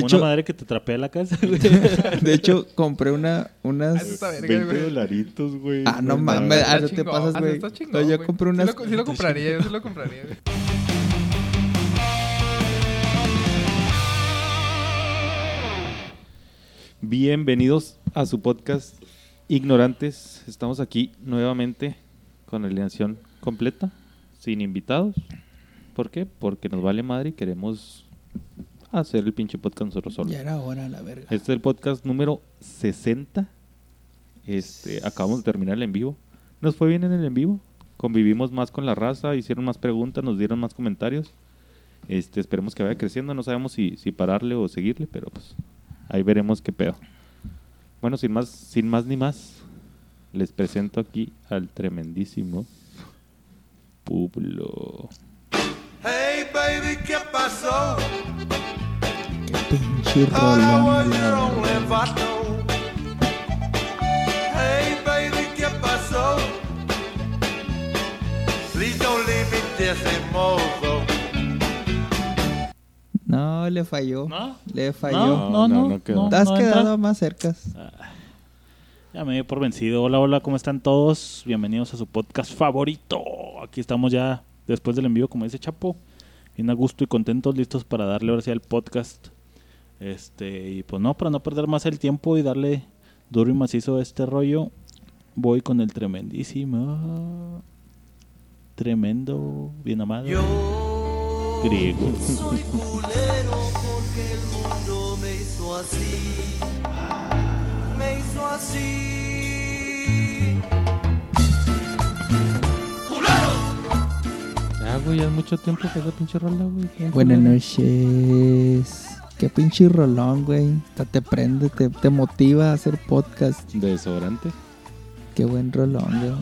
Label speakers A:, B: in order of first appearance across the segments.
A: Como
B: hecho-
A: una madre que te trapea la casa, güey.
B: De hecho, compré una,
C: Ah,
B: unas...
C: eso está verga,
D: 20
C: güey.
D: dolaritos, güey.
B: Ah, no
D: mames.
B: mames, ah, no te
C: chingón,
B: pasas,
C: ah,
B: güey.
C: está chingón,
B: No, yo
C: güey.
B: compré
C: Sí
B: unas...
C: lo, sí lo compraría, yo sí lo compraría, güey.
D: Bienvenidos a su podcast Ignorantes. Estamos aquí nuevamente con alineación completa, sin invitados. ¿Por qué? Porque nos vale madre y queremos hacer el pinche podcast nosotros solos.
B: Ya era hora, la verga.
D: Este es el podcast número 60. Este, acabamos de terminar el en vivo. Nos fue bien en el en vivo. Convivimos más con la raza, hicieron más preguntas, nos dieron más comentarios. Este, esperemos que vaya creciendo. No sabemos si, si pararle o seguirle, pero pues ahí veremos qué pedo. Bueno, sin más, sin más ni más, les presento aquí al tremendísimo Publo.
E: Hey baby, ¿qué pasó?
B: Pinche
E: no,
B: rolón.
E: you're
B: la
E: only
B: verga.
E: vato. Hey baby, ¿qué pasó? Please don't leave me this mozo.
B: No, le falló.
A: ¿No?
B: Le falló.
A: No, no,
D: No,
A: no.
D: no.
B: Te has
A: no
B: quedado
A: entra.
B: más cercas.
A: Ya me dio por vencido. Hola, hola, ¿cómo están todos? Bienvenidos a su podcast favorito. Aquí estamos ya después del envío, como dice Chapo. Bien a gusto y contentos, listos para darle ahora sí al podcast. Este, y pues no, para no perder más el tiempo y darle duro y macizo a este rollo, voy con el tremendísimo, tremendo, bien amado,
E: Yo
A: griego.
E: soy culero porque el mundo me hizo así. Me hizo así.
D: Ya, güey, ya es mucho tiempo que esa pinche rola, güey.
B: Buenas noches. Qué pinche rolón, güey. Hasta te prende, te, te motiva a hacer podcast.
D: De desodorante.
B: Qué buen rolón, güey.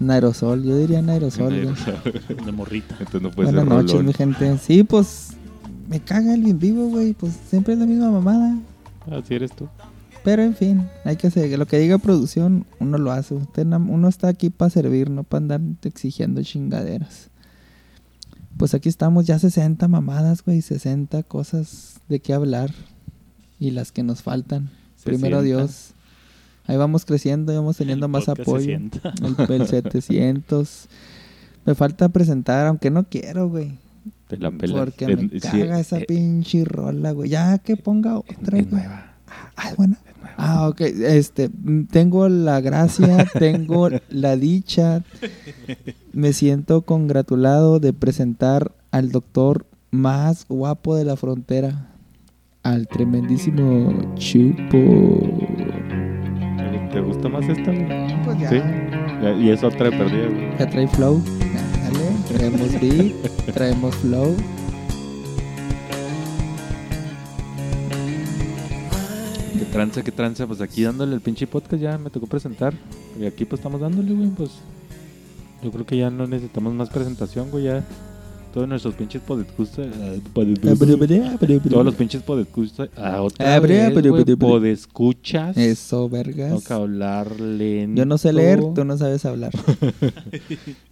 B: Un aerosol, yo diría un aerosol, güey.
A: de morrita.
D: Entonces no puede
B: Buenas
D: ser
B: noches,
D: rolón.
B: mi gente. Sí, pues me caga el en vivo, güey. Pues siempre es la misma mamada.
D: Así eres tú.
B: Pero en fin, hay que hacer lo que diga producción, uno lo hace. Usted, uno está aquí para servir, no para andar exigiendo chingaderas. Pues aquí estamos ya 60 mamadas, güey, 60 cosas de qué hablar y las que nos faltan. Primero
D: 60.
B: Dios. Ahí vamos creciendo, y vamos teniendo
A: El
B: más apoyo.
A: sienta.
B: El, el 700. Me falta presentar, aunque no quiero, güey.
D: Te la pelas.
B: Porque me
D: sí,
B: caga esa
D: eh,
B: pinche rola, güey. Ya que ponga otra,
D: es
B: güey.
D: nueva.
B: Ah, bueno. Ah, ok. Este, tengo la gracia, tengo la dicha, me siento congratulado de presentar al doctor más guapo de la frontera, al tremendísimo Chupo.
D: ¿Te gusta más esta?
B: Pues ya,
D: Sí. Y es otra de perdida, güey.
B: ya trae flow. Dale, traemos beat, traemos flow.
D: ¿Qué tranza, qué tranza? Pues aquí dándole el pinche podcast ya me tocó presentar. Y aquí pues estamos dándole, güey, pues... Yo creo que ya no necesitamos más presentación, güey, ya... Todos nuestros pinches podescuchas... Todos los pinches podescuchas... Ah, otra
B: Abre,
D: vez, podescuchas.
B: Eso, vergas.
D: Tengo que hablar lento.
B: Yo no sé leer, tú no sabes hablar.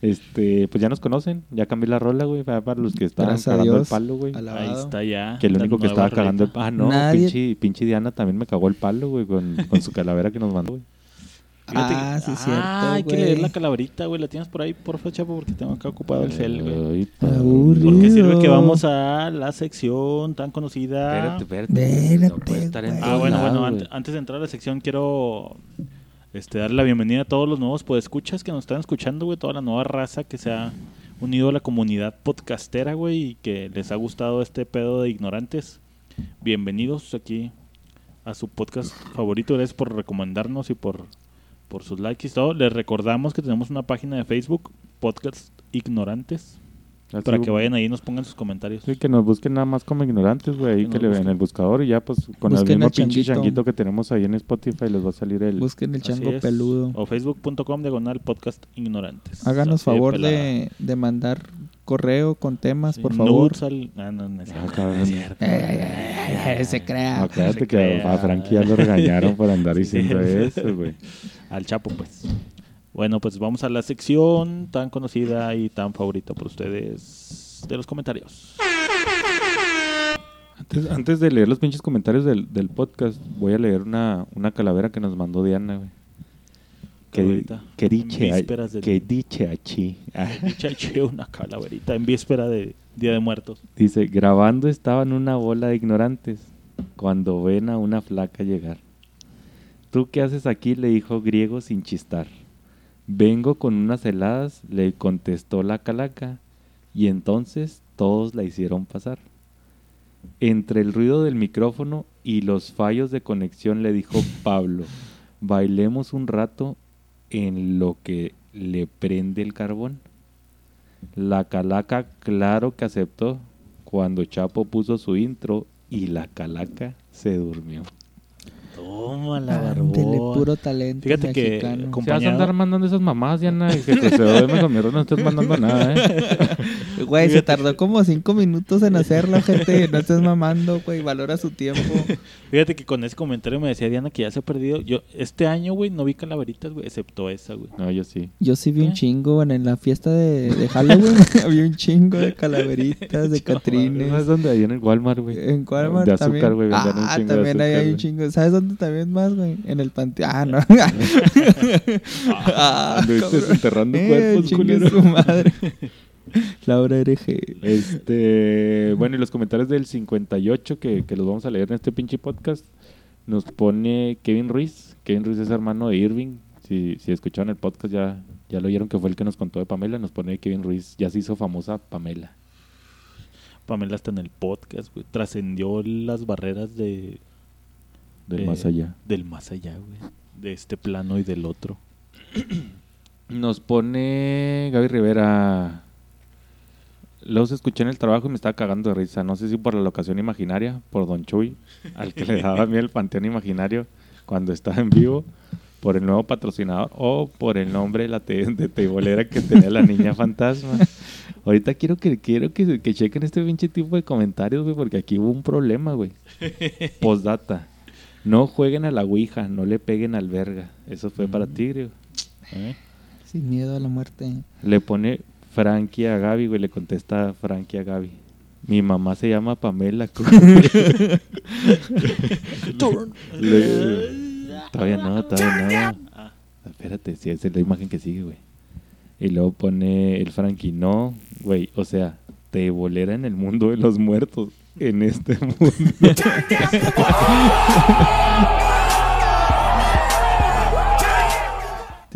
D: Este, pues ya nos conocen. Ya cambié la rola, güey. Para los que estaban
B: Gracias
D: cagando el palo, güey.
B: Alabado.
A: Ahí está ya.
D: Que el único que estaba cagando el palo. Ah, no,
B: Nadie-
D: pinche, pinche Diana también me cagó el palo, güey, con, con su calavera que nos mandó, güey.
A: Fíjate que-
B: Ah, sí, cierto,
A: Ah, hay que leer la calaverita, güey. La tienes por ahí, porfa, chapo, porque tengo acá ocupado el cel, güey.
B: Aburrido.
A: Porque sirve que vamos a la sección tan conocida.
D: Espérate, espérate.
B: Espérate,
D: No puede estar en
B: güey.
A: Ah, bueno, bueno, antes de entrar a la sección quiero este, darle la bienvenida a todos los nuevos podescuchas que nos están escuchando, güey, toda la nueva raza que se ha unido a la comunidad podcastera, güey, y que les ha gustado este pedo de ignorantes. Bienvenidos aquí a su podcast favorito, gracias por recomendarnos y por, por sus likes y todo. Les recordamos que tenemos una página de Facebook, Podcast Ignorantes,
D: Así,
A: para que vayan ahí y nos pongan sus comentarios.
D: Sí, que nos busquen nada más como ignorantes, güey. Ahí
A: Que
D: que le vean el buscador y ya, pues, con el mismo pinche
B: changuito.
D: changuito que tenemos ahí en Spotify les va a salir el...
B: Busquen el
A: Así
B: chango
A: es.
B: peludo.
A: O facebook.com diagonal podcast ignorantes.
B: Háganos
A: Así
B: favor de, de mandar correo con temas,
A: Sí,
B: por favor.
A: al- Ah, no, no es
D: Ah,
A: cierto,
D: cabrón.
A: no
B: se crea.
D: Acuérdate que a Frankie ya lo regañaron por andar diciendo eso, güey.
A: Al Chapo, pues. Bueno, pues vamos a la sección tan conocida y tan favorita por ustedes de los comentarios.
D: Antes, antes de leer los pinches comentarios del, del podcast, voy a leer una, una calavera que nos mandó Diana, güey. Que, que dice,
A: vísperas del-
D: que dice aquí. Ah,
A: Chaché una calaverita en víspera de Día de Muertos.
D: Dice, grabando estaban una bola de ignorantes cuando ven a una flaca llegar. ¿Tú qué haces aquí? le dijo griego sin chistar. Vengo con unas heladas, le contestó la calaca, y entonces todos la hicieron pasar. Entre el ruido del micrófono y los fallos de conexión le dijo Pablo, bailemos un rato en lo que le prende el carbón. La calaca claro que aceptó cuando Chapo puso su intro y la calaca se durmió.
A: Toma la barboa.
B: puro talento
A: Fíjate que
B: mexicano.
A: con-
D: Si vas a andar mandando esas mamás, Diana, que te se duerme con mi no estés mandando nada, ¿eh?
B: Güey, se tardó como cinco minutos en hacerlo, gente. No estés mamando, güey. Valora su tiempo.
A: Fíjate que con ese comentario me decía Diana que ya se ha perdido. Yo este año, güey, no vi calaveritas, güey, excepto esa, güey.
D: No, yo sí.
B: Yo sí vi
A: ¿Qué?
B: un chingo, bueno, en la fiesta de, de Halloween. había un chingo de calaveritas, de
A: Chaval,
D: ¿No
B: catrines.
D: es donde hay en el Walmart, güey?
B: En Walmart
D: De azúcar,
B: también.
D: un
B: ah,
D: de
B: también ahí
D: azúcar,
B: hay un chingo. ¿Sabes dónde también más, güey? En el panteón. Ah, no. ah,
D: Anduviste
B: cabrón.
D: enterrando
B: Eh,
D: cuerpos,
B: su madre. Laura RG.
D: Este, bueno, y los comentarios del 58 que, que los vamos a leer en este pinche podcast nos pone Kevin Ruiz. Kevin Ruiz es hermano de Irving. Si, si escucharon el podcast ya, ya lo oyeron que fue el que nos contó de Pamela. Nos pone Kevin Ruiz. Ya se hizo famosa Pamela.
A: Pamela está en el podcast, güey. Trascendió las barreras de,
D: Del
A: Eh,
D: más allá.
A: del más allá, güey. De este plano y del otro.
D: Nos pone Gaby Rivera. Los escuché en el trabajo y me estaba cagando de risa. No sé si por la locación imaginaria, por Don Chuy, al que le daba a mí el panteón imaginario cuando estaba en vivo, por el nuevo patrocinador o por el nombre de la te- de teibolera que tenía la niña fantasma. Ahorita quiero que quiero que, que chequen este pinche tipo de comentarios, güey, porque aquí hubo un problema, güey. Postdata. No jueguen a la Ouija, no le peguen al verga. Eso fue para Tigre.
A: ¿eh?
B: Sin miedo a la muerte.
D: Le pone Frankie a Gaby, güey. Le contesta Frankie a Gaby. Mi mamá se llama Pamela. Le- todavía no, todavía no.
A: Ah,
D: Espérate, si esa es la imagen que sigue, güey. Y luego pone el Frankie. No, güey. O sea, te bolera en el mundo de los muertos. En este mundo.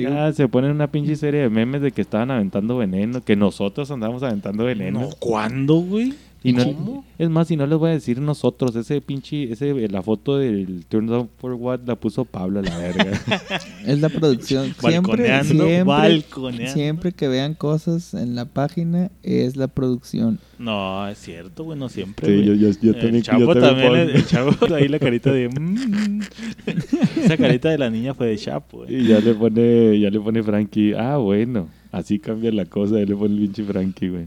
D: Ah, se ponen una pinche serie de memes de que estaban aventando veneno, que nosotros andamos aventando veneno.
A: no, ¿Cuándo, güey?
D: Y no,
A: ¿Cómo?
D: Es más, si no les voy a decir nosotros, ese pinche, ese, la foto del Turn Down for What la puso Pablo a la verga.
B: Es la producción. Siempre,
A: Balconeando,
B: siempre,
A: balconeando.
B: siempre que vean cosas en la página es la producción.
A: No, es cierto, güey, no siempre.
D: Sí, yo- yo- yo
A: el
D: también- yo
A: chavo
D: también
A: también, el, el chavo ahí la carita de. mm. Esa carita de la niña fue de Chapo, güey.
D: y ya le pone, ya le pone Frankie, ah, bueno, así cambia la cosa, y le pone el pinche Frankie, güey.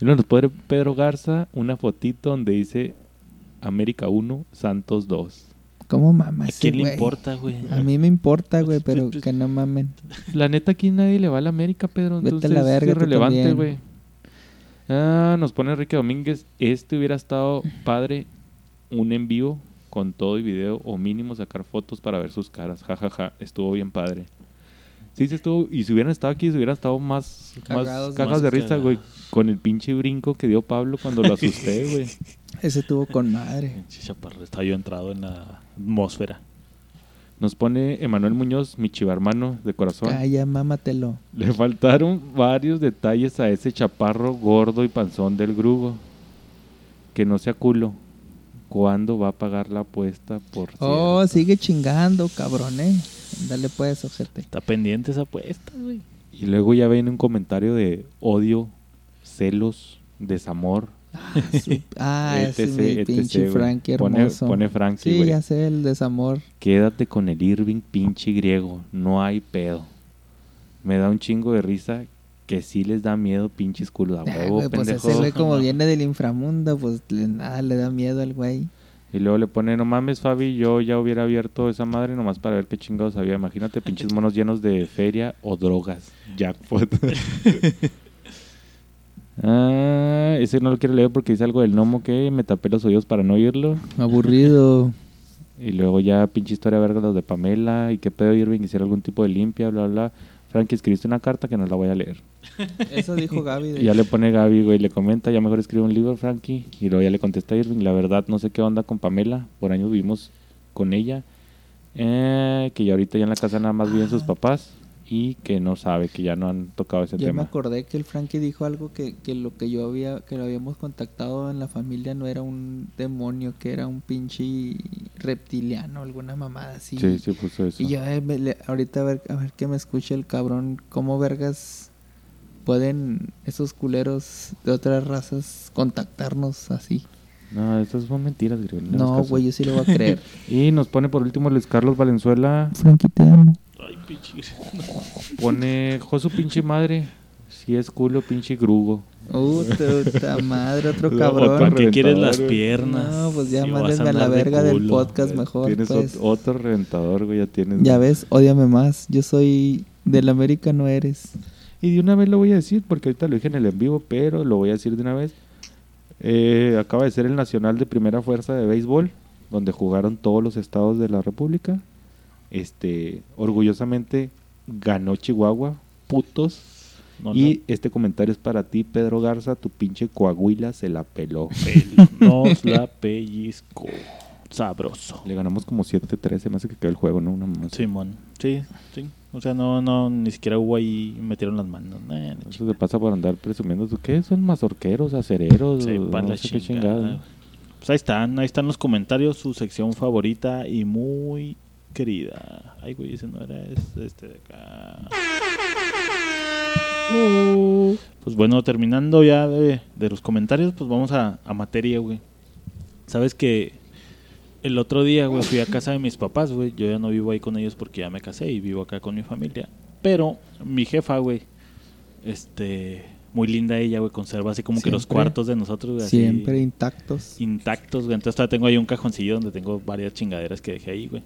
D: Nos pone Pedro Garza una fotito donde dice América 1, Santos 2.
B: ¿Cómo mamas?
A: ¿A quién le importa, güey?
B: A mí me importa, güey, pero que no mamen.
D: La neta aquí nadie le va a la América, Pedro.
B: Vete a
D: Entonces
B: la verga,
D: es irrelevante, güey. Ah, nos pone Enrique Domínguez. Este hubiera estado padre un en vivo con todo y video o mínimo sacar fotos para ver sus caras. Ja, ja, ja. Estuvo bien padre. Sí, sí estuvo. Y si hubieran estado aquí, se hubieran estado más, más cajas
A: más
D: de risa, güey. Con el pinche brinco que dio Pablo cuando lo asusté, güey.
B: Ese tuvo con madre.
A: Chaparro, estaba yo entrado en la atmósfera.
D: Nos pone Emanuel Muñoz, mi chivarmano de corazón.
B: Calla, mámatelo.
D: Le faltaron varios detalles a ese chaparro gordo y panzón del grugo. Que no sea culo. ¿Cuándo va a pagar la apuesta por
B: Oh,
D: cierto?
B: sigue chingando, cabrón, eh. Dale pues, ojete.
A: Está pendiente esa apuesta, güey.
D: Y luego ya ven un comentario de odio, celos, desamor.
B: Ah, ese es
D: etc,
B: mi
D: etc,
B: pinche. Frankie
D: Pone-
B: hermoso.
D: pone Frankie,
B: Sí,
D: güey.
B: ya sé, el desamor.
D: Quédate con el Irving pinche griego. No hay pedo. Me da un chingo de risa que sí les da miedo pinches culos. A
B: Ah,
D: huevo,
B: pues
D: pendejo.
B: ese güey como viene del inframundo, pues nada le da miedo al güey.
D: Y luego le pone, no mames, Fabi, yo ya hubiera abierto esa madre nomás para ver qué chingados había. Imagínate pinches monos llenos de feria o drogas. Jackpot. Ah, ese no lo quiero leer porque dice algo del gnomo que me tapé los oídos para no oírlo.
B: Aburrido.
D: Y luego ya pinche historia verga los de Pamela y qué pedo Irving hiciera algún tipo de limpia, bla, bla. Frankie, escribiste una carta que no la voy a leer.
B: Eso dijo Gaby. de
D: Y ya le pone Gaby, güey, le comenta, ya mejor escribe un libro, Frankie. Y luego ya le contesta Irving, la verdad no sé qué onda con Pamela, por años vivimos con ella. Eh, que ya ahorita ya en la casa nada más viven sus papás y que no sabe, que ya no han tocado ese
B: Ya me
D: tema.
B: acordé que el Frankie dijo algo que, que lo que yo había, que lo habíamos contactado en la familia no era un demonio, que era un pinche reptiliano, alguna mamada así.
D: Sí, sí, puso eso.
B: Y yo eh, me- le- ahorita a ver, a ver que me escuche el cabrón, cómo vergas pueden esos culeros de otras razas contactarnos así.
D: No, esas son mentiras, hagas
B: No, güey, yo sí lo voy a creer.
D: Y nos pone por último Luis Carlos Valenzuela.
B: Frankie, te amo.
A: Ay, pinche.
D: Pone, Josu pinche madre. Si es culo, pinche grugo.
B: Puta madre, otro
D: No,
B: cabrón.
A: ¿Para qué quieres las
D: güey.
A: piernas?
B: No, pues ya
A: Si vas
B: mándenme a la
A: andar de
B: verga del
A: culo.
B: podcast mejor.
D: Tienes
B: pues.
D: ot- otro reventador, güey, ya tienes.
B: Ya ves, ódiame más. Yo soy del América, no eres.
D: Y de una vez lo voy a decir, porque ahorita lo dije en el en vivo, pero lo voy a decir de una vez. Eh, acaba de ser el Nacional de Primera Fuerza de Béisbol, donde jugaron todos los estados de la República. Este, orgullosamente ganó Chihuahua, putos.
A: No,
D: y este comentario es para ti, Pedro Garza, tu pinche coahuila se la peló.
A: no, nos la pellizco. Sabroso.
D: Le ganamos como 7-3, se me hace que quedó el juego, ¿no? Una.
A: Simón. Sí, sí. O sea, no, no, ni siquiera hubo ahí, metieron las manos. Nah, la
D: Eso
A: chingada.
D: te pasa por andar presumiendo. ¿tú ¿Qué? ¿Son mazorqueros, acereros?
A: Sepan
D: no
A: la
D: sé qué
A: chingada. Pues ahí están, ahí están los comentarios, su sección favorita y muy querida. Ay, güey, ese no era es- este de acá. Pues bueno, terminando ya de, de los comentarios, pues vamos a, a materia, güey. Sabes que el otro día, güey, fui a casa de mis papás, güey. Yo ya no vivo ahí con ellos porque ya me casé y vivo acá con mi familia. Pero mi jefa, güey, este, muy linda ella, güey, conserva así como que los cuartos de nosotros, güey, así
B: Siempre intactos.
A: intactos, güey. Entonces todavía tengo ahí un cajoncillo donde tengo varias chingaderas que dejé ahí, güey.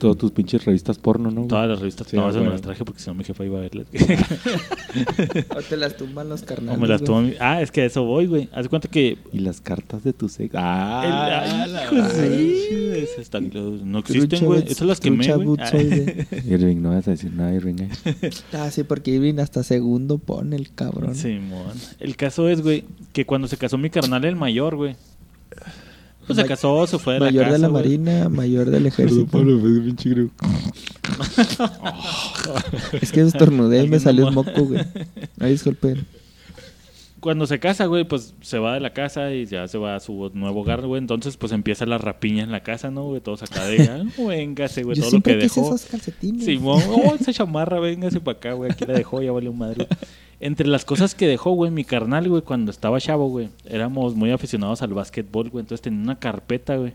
D: Todas tus pinches revistas porno, ¿no? güey?
A: Todas las revistas,
D: Sí,
A: no, esas me las traje porque si no mi jefa iba a verlas.
B: O te las tumban los carnales.
A: o me las mi- Ah, es que a eso voy, güey. Haz de cuenta que.
D: Y las cartas de tu sexo.
A: el-
D: Ah,
A: ay,
D: la
A: esas están- no existen,
B: Trucha
A: güey. Esas las
B: trucha
A: güey.
B: butzoide.
D: Irving, no vas a decir nada, Irving. eh.
B: Ah, sí, porque Irving hasta segundo pone el cabrón.
A: Simón. El caso es, güey, que cuando se casó mi carnal, el mayor, güey. Pues se casó, se fue de la
B: mayor
A: casa.
B: de la
A: güey.
B: marina, mayor del ejército. es que estornudé y me salió un moco, güey. Ay, disculpen.
A: Cuando se casa, güey, pues se va de la casa y ya se va a su nuevo hogar, güey. Entonces, pues empieza la rapiña en la casa, ¿no, güey? Todos acá de, ah, véngase, güey,
B: Yo
A: todo lo que
B: quise
A: dejó.
B: esos calcetines.
A: Simón, oh, esa chamarra, véngase para acá, güey. Aquí la dejó, ya vale un madre. Entre las cosas que dejó, güey, mi carnal, güey, cuando estaba chavo, güey, éramos muy aficionados al básquetbol, güey. Entonces tenía una carpeta, güey,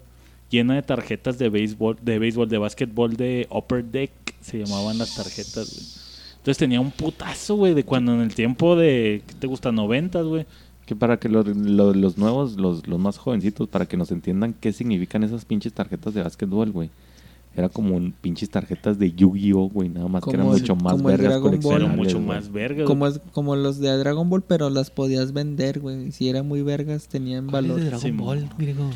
A: llena de tarjetas de béisbol, de béisbol, de básquetbol de Upper Deck, se llamaban las tarjetas, güey. Entonces tenía un putazo, güey, de cuando en el tiempo de, ¿qué te gusta? Noventas, güey.
D: Que para que los, los, los nuevos, los, los más jovencitos, para que nos entiendan qué significan esas pinches tarjetas de básquetbol, güey. Era como un pinches tarjetas de Yu-Gi-Oh, güey, nada más que eran
B: el-
D: mucho más vergas
B: Dragon Ball.
A: Pero mucho
D: güey.
A: más verga, güey.
B: Como, es, como los de Dragon Ball, pero las podías vender, güey. Si eran muy vergas, tenían valor.
A: Sí, griego.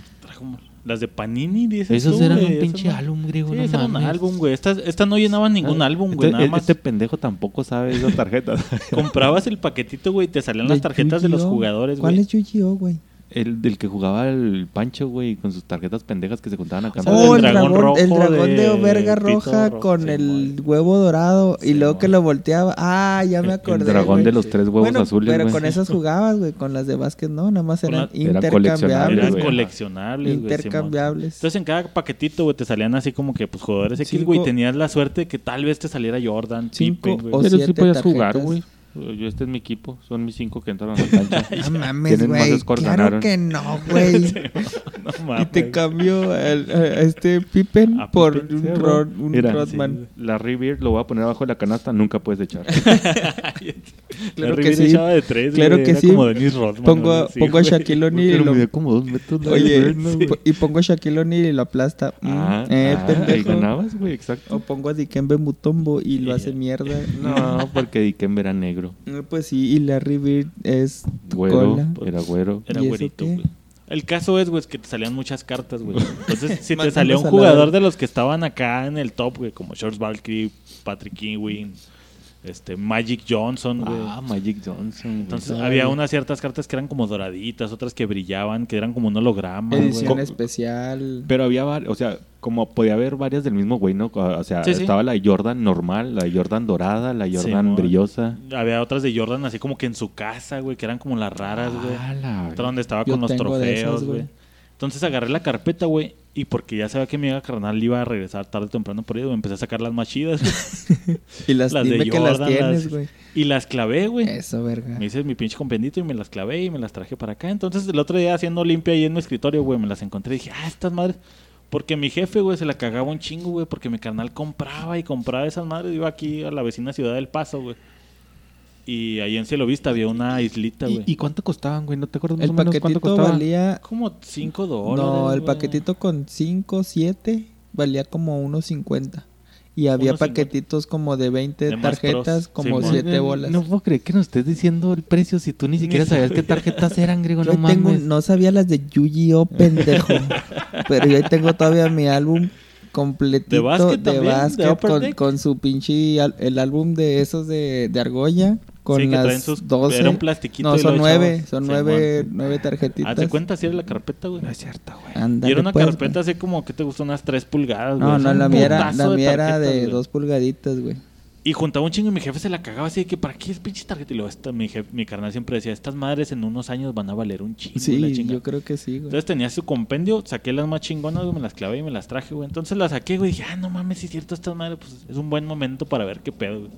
A: Las de Panini, dices
D: Esos
A: tú,
D: eran
A: güey,
D: un pinche álbum, griego,
A: Sí,
D: no
A: ese era un álbum, güey. Estas esta no llenaban ningún
D: Ah,
A: álbum, güey.
D: este-
A: Nada más
D: Este pendejo tampoco sabe esas tarjetas.
A: comprabas el paquetito, güey, y te salían las
B: De
A: tarjetas de los jugadores,
B: ¿Cuál
A: güey.
B: es Yu-Gi-Oh, güey?
D: El del que jugaba el Pancho, güey, con sus tarjetas pendejas que se contaban acá.
A: O sea,
B: Oh, el
A: dragón
B: dragón,
A: rojo
B: el dragón de,
A: de
B: verga roja
A: rojo,
B: con
A: sí,
B: el huevo dorado y luego que lo volteaba. Ah, ya me acordé.
D: El dragón de los tres huevos
B: bueno,
D: azules,
B: pero con esas jugabas, güey. Con las de básquet, no, nada más eran
A: Eran
B: intercambiables.
D: güey.
A: coleccionables, güey. Simón.
B: Intercambiables.
A: Entonces en cada paquetito, güey, te salían así como que, pues, jugadores X, güey. y Tenías la suerte de que tal vez te saliera Jordan,
B: Cinco
A: Pippen,
B: o
A: güey.
D: Pero sí
B: siete
D: podías jugar,
B: tarjetas.
D: güey. Yo, este es mi equipo. Son mis cinco que entraron a la cancha.
B: No mames, güey. Claro
D: ganaron.
B: que no, güey.
A: No
B: y
A: mames.
B: te cambio el- a este Pippen
A: A
B: por
A: Pippen,
B: un,
D: sí,
B: Rod- un
D: Mira,
B: Rodman.
D: La Beard lo voy a poner abajo de la canasta, nunca puedes echar.
B: Claro
A: Larry
B: que sí.
A: echaba de tres,
B: Claro
A: güey,
B: que
A: era
B: sí.
A: como Dennis Rodman.
B: Pongo,
A: sí,
B: pongo a. Shaquille O'Neal y
D: Pero
B: lo...
D: como dos metros. la
B: Oye,
D: ¿no,
B: po- y pongo a Shaquille O'Neal y lo aplasta. Mm,
D: Ah,
B: eh,
D: ah,
B: pendejo.
D: ganabas, güey, exacto.
B: O pongo a Dikembe Mutombo y lo
A: Y
B: hace mierda.
D: No, porque Dikembe era negro.
B: No, Pues sí, y Larry Bird es tu
D: Güero,
B: cola.
D: era güero.
A: Era
B: ¿Y eso
A: güerito, güey. El caso es, güey, es que te salían muchas cartas, güey. Entonces, si te salía un jugador de los que estaban acá en el top, güey, como George Barkley, Patrick Ewing, este, Magic Johnson, güey.
D: Ah, Magic Johnson. güey.
A: Entonces,
B: Ay.
A: había unas ciertas cartas que eran como doraditas, otras que brillaban, que eran como un holograma, güey.
B: Edición
D: Co-
B: especial.
D: Pero había, o sea, como podía haber varias del mismo güey, ¿no? O sea,
A: Sí, sí.
D: estaba la Jordan normal, la Jordan dorada, la Jordan brillosa.
A: Había otras de Jordan así como que en su casa, güey, que eran como las raras, güey.
D: Ah, la
A: Otra donde estaba con los trofeos,
B: esas, güey.
A: Entonces agarré la carpeta, güey, y porque ya sabía que mi amiga carnal iba a regresar tarde o temprano por ahí, güey, empecé a sacar las más chidas,
B: y las,
A: las de
B: dime que las
A: Jordan,
B: tienes,
A: las-
B: güey.
A: y las clavé, güey.
B: Eso, verga.
A: Me hice mi pinche compendito y me las clavé y me las traje para acá. Entonces el otro día haciendo limpia ahí en mi escritorio, güey, me las encontré y dije, ah, estas madres. Porque mi jefe, güey, se la cagaba un chingo, güey, porque mi carnal compraba y compraba esas madres. Iba aquí a la vecina ciudad del Paso, güey. Y ahí en Cielo Vista había una islita, güey.
D: ¿Y, y cuánto costaban, güey? ¿No te acuerdas más
B: El
D: o menos cuánto
B: paquetito
D: costaba?
B: valía...
A: Como 5 dólares.
B: No, el paquetito con 5, 7 valía como unos 50. Y había
A: 1.50.
B: paquetitos como de 20
A: De más
B: tarjetas, como
A: Simón.
B: 7
D: No,
B: bolas.
D: No puedo creer que nos estés diciendo el precio si tú ni siquiera sabías qué tarjetas eran, griego.
B: Yo
D: No
B: tengo,
D: mames.
B: no sabía las de Yu-Gi-Oh, pendejo. pero yo ahí tengo todavía mi álbum completito
A: De básquet
B: de
A: también,
B: básquet con, su pinche al- el álbum de esos de, de argolla con
A: Sí, que traen
B: las
A: sus-
B: 12
A: era un plastiquito
B: no son nueve son nueve nueve tarjetitas
A: Haz de cuenta si era la carpeta, güey.
D: No es cierto, güey.
A: Y era una
B: pues,
A: carpeta
B: güey.
A: así como que te gustó unas 3 pulgadas, güey.
B: no no la mía era la
A: de
B: mía era de
A: güey.
B: dos pulgaditas güey
A: Y juntaba un chingo y mi jefe se la cagaba así de que ¿para qué es pinche tarjeta? Y luego esta, mi, jefe, mi carnal siempre decía, estas madres en unos años van a valer un chingo. la
B: sí
A: chingada".
B: yo creo que sí güey
A: Entonces tenía su compendio, saqué las más chingonas, güey, me las clavé y me las traje, güey. Entonces las saqué, güey, y dije, ah, no mames, si es cierto, estas madres, pues es un buen momento para ver qué pedo, güey.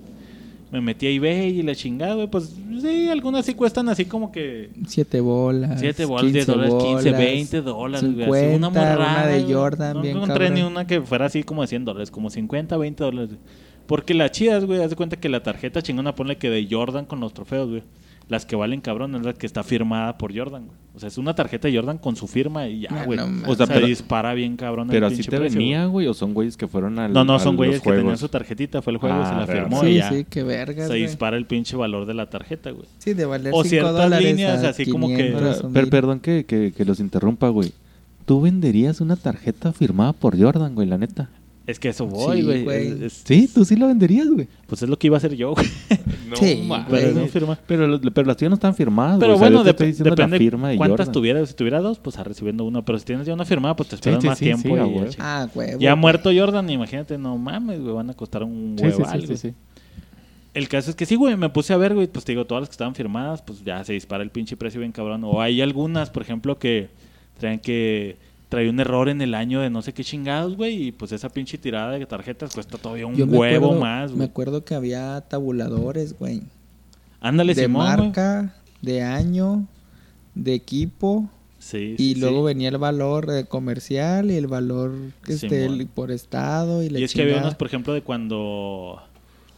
A: Me metí a eBay y la chingada, güey, pues sí, algunas sí cuestan así como que
B: siete bolas
A: 7 bolas, 10
B: 15
A: dólares, 15,
B: bolas,
A: 20 dólares, güey. así,
B: 50,
A: una morrada.
B: de
A: güey.
B: Jordan,
A: no,
B: bien
A: No encontré ni una que fuera así como de 100 dólares, como 50, 20 dólares. Porque las chidas, güey, haz de cuenta que la tarjeta chingona ponle que de Jordan con los trofeos, güey. Las que valen cabrón es la que está firmada por Jordan, güey. O sea, es una tarjeta de Jordan con su firma y ya,
B: Ah,
A: güey.
B: no
A: o sea,
D: pero-
A: dispara bien cabrón el
D: Pero así te
A: precio,
D: venía, güey, o son güeyes que fueron al.
A: No, no, son güeyes que tenían su tarjetita, fue el juego,
D: Ah,
A: se la
D: real.
A: firmó
B: sí
A: y ya.
B: sí qué vergas
A: se
B: güey.
A: dispara el pinche valor de la tarjeta, güey.
B: sí de valer
A: O
B: 5
A: ciertas
B: dólares
A: líneas así como que-
B: 500
D: Pero,
B: o
D: per-
B: 1000.
D: perdón que, que, que los interrumpa, güey. ¿Tú venderías una tarjeta firmada por Jordan, güey, la neta?
A: Es que eso voy,
B: Sí,
A: güey.
B: güey.
A: Es- es-
D: Sí, tú sí lo venderías, güey.
A: Pues es lo que iba a hacer yo, güey.
B: Sí,
D: mames.
B: güey.
A: Pero no firma.
D: Pero, las tuyas no están firmadas,
A: Pero
D: güey. O sea,
A: bueno, dep- depende
D: la firma de
A: cuántas
D: Jordan.
A: tuvieras. Si tuviera dos, pues a recibiendo una. Pero si tienes ya una firmada, pues te esperas
D: sí,
A: más
D: sí,
A: tiempo.
D: sí,
A: y
B: ah huevo
A: ya
B: güey.
A: muerto Jordan, imagínate, no mames, güey, van a costar un
D: Sí,
A: huevo
D: sí, sí,
A: algo.
D: sí, sí.
A: El caso es que sí, güey, me puse a ver, güey, pues te digo, todas las que estaban firmadas, pues ya se dispara el pinche precio bien cabrón. O hay algunas, por ejemplo, que traen que trae un error en el año de no sé qué chingados, güey, y pues esa pinche tirada de tarjetas cuesta todavía un
B: Yo me
A: huevo
B: acuerdo-
A: más,
B: me
A: güey.
B: acuerdo que había tabuladores güey
A: Ándale,
B: de
A: Simón,
B: marca de año de equipo
A: Sí,
B: y
A: sí,
B: luego
A: sí.
B: venía el valor eh, comercial y el valor este, el- por estado y la
A: Y es que había unos, por ejemplo, de cuando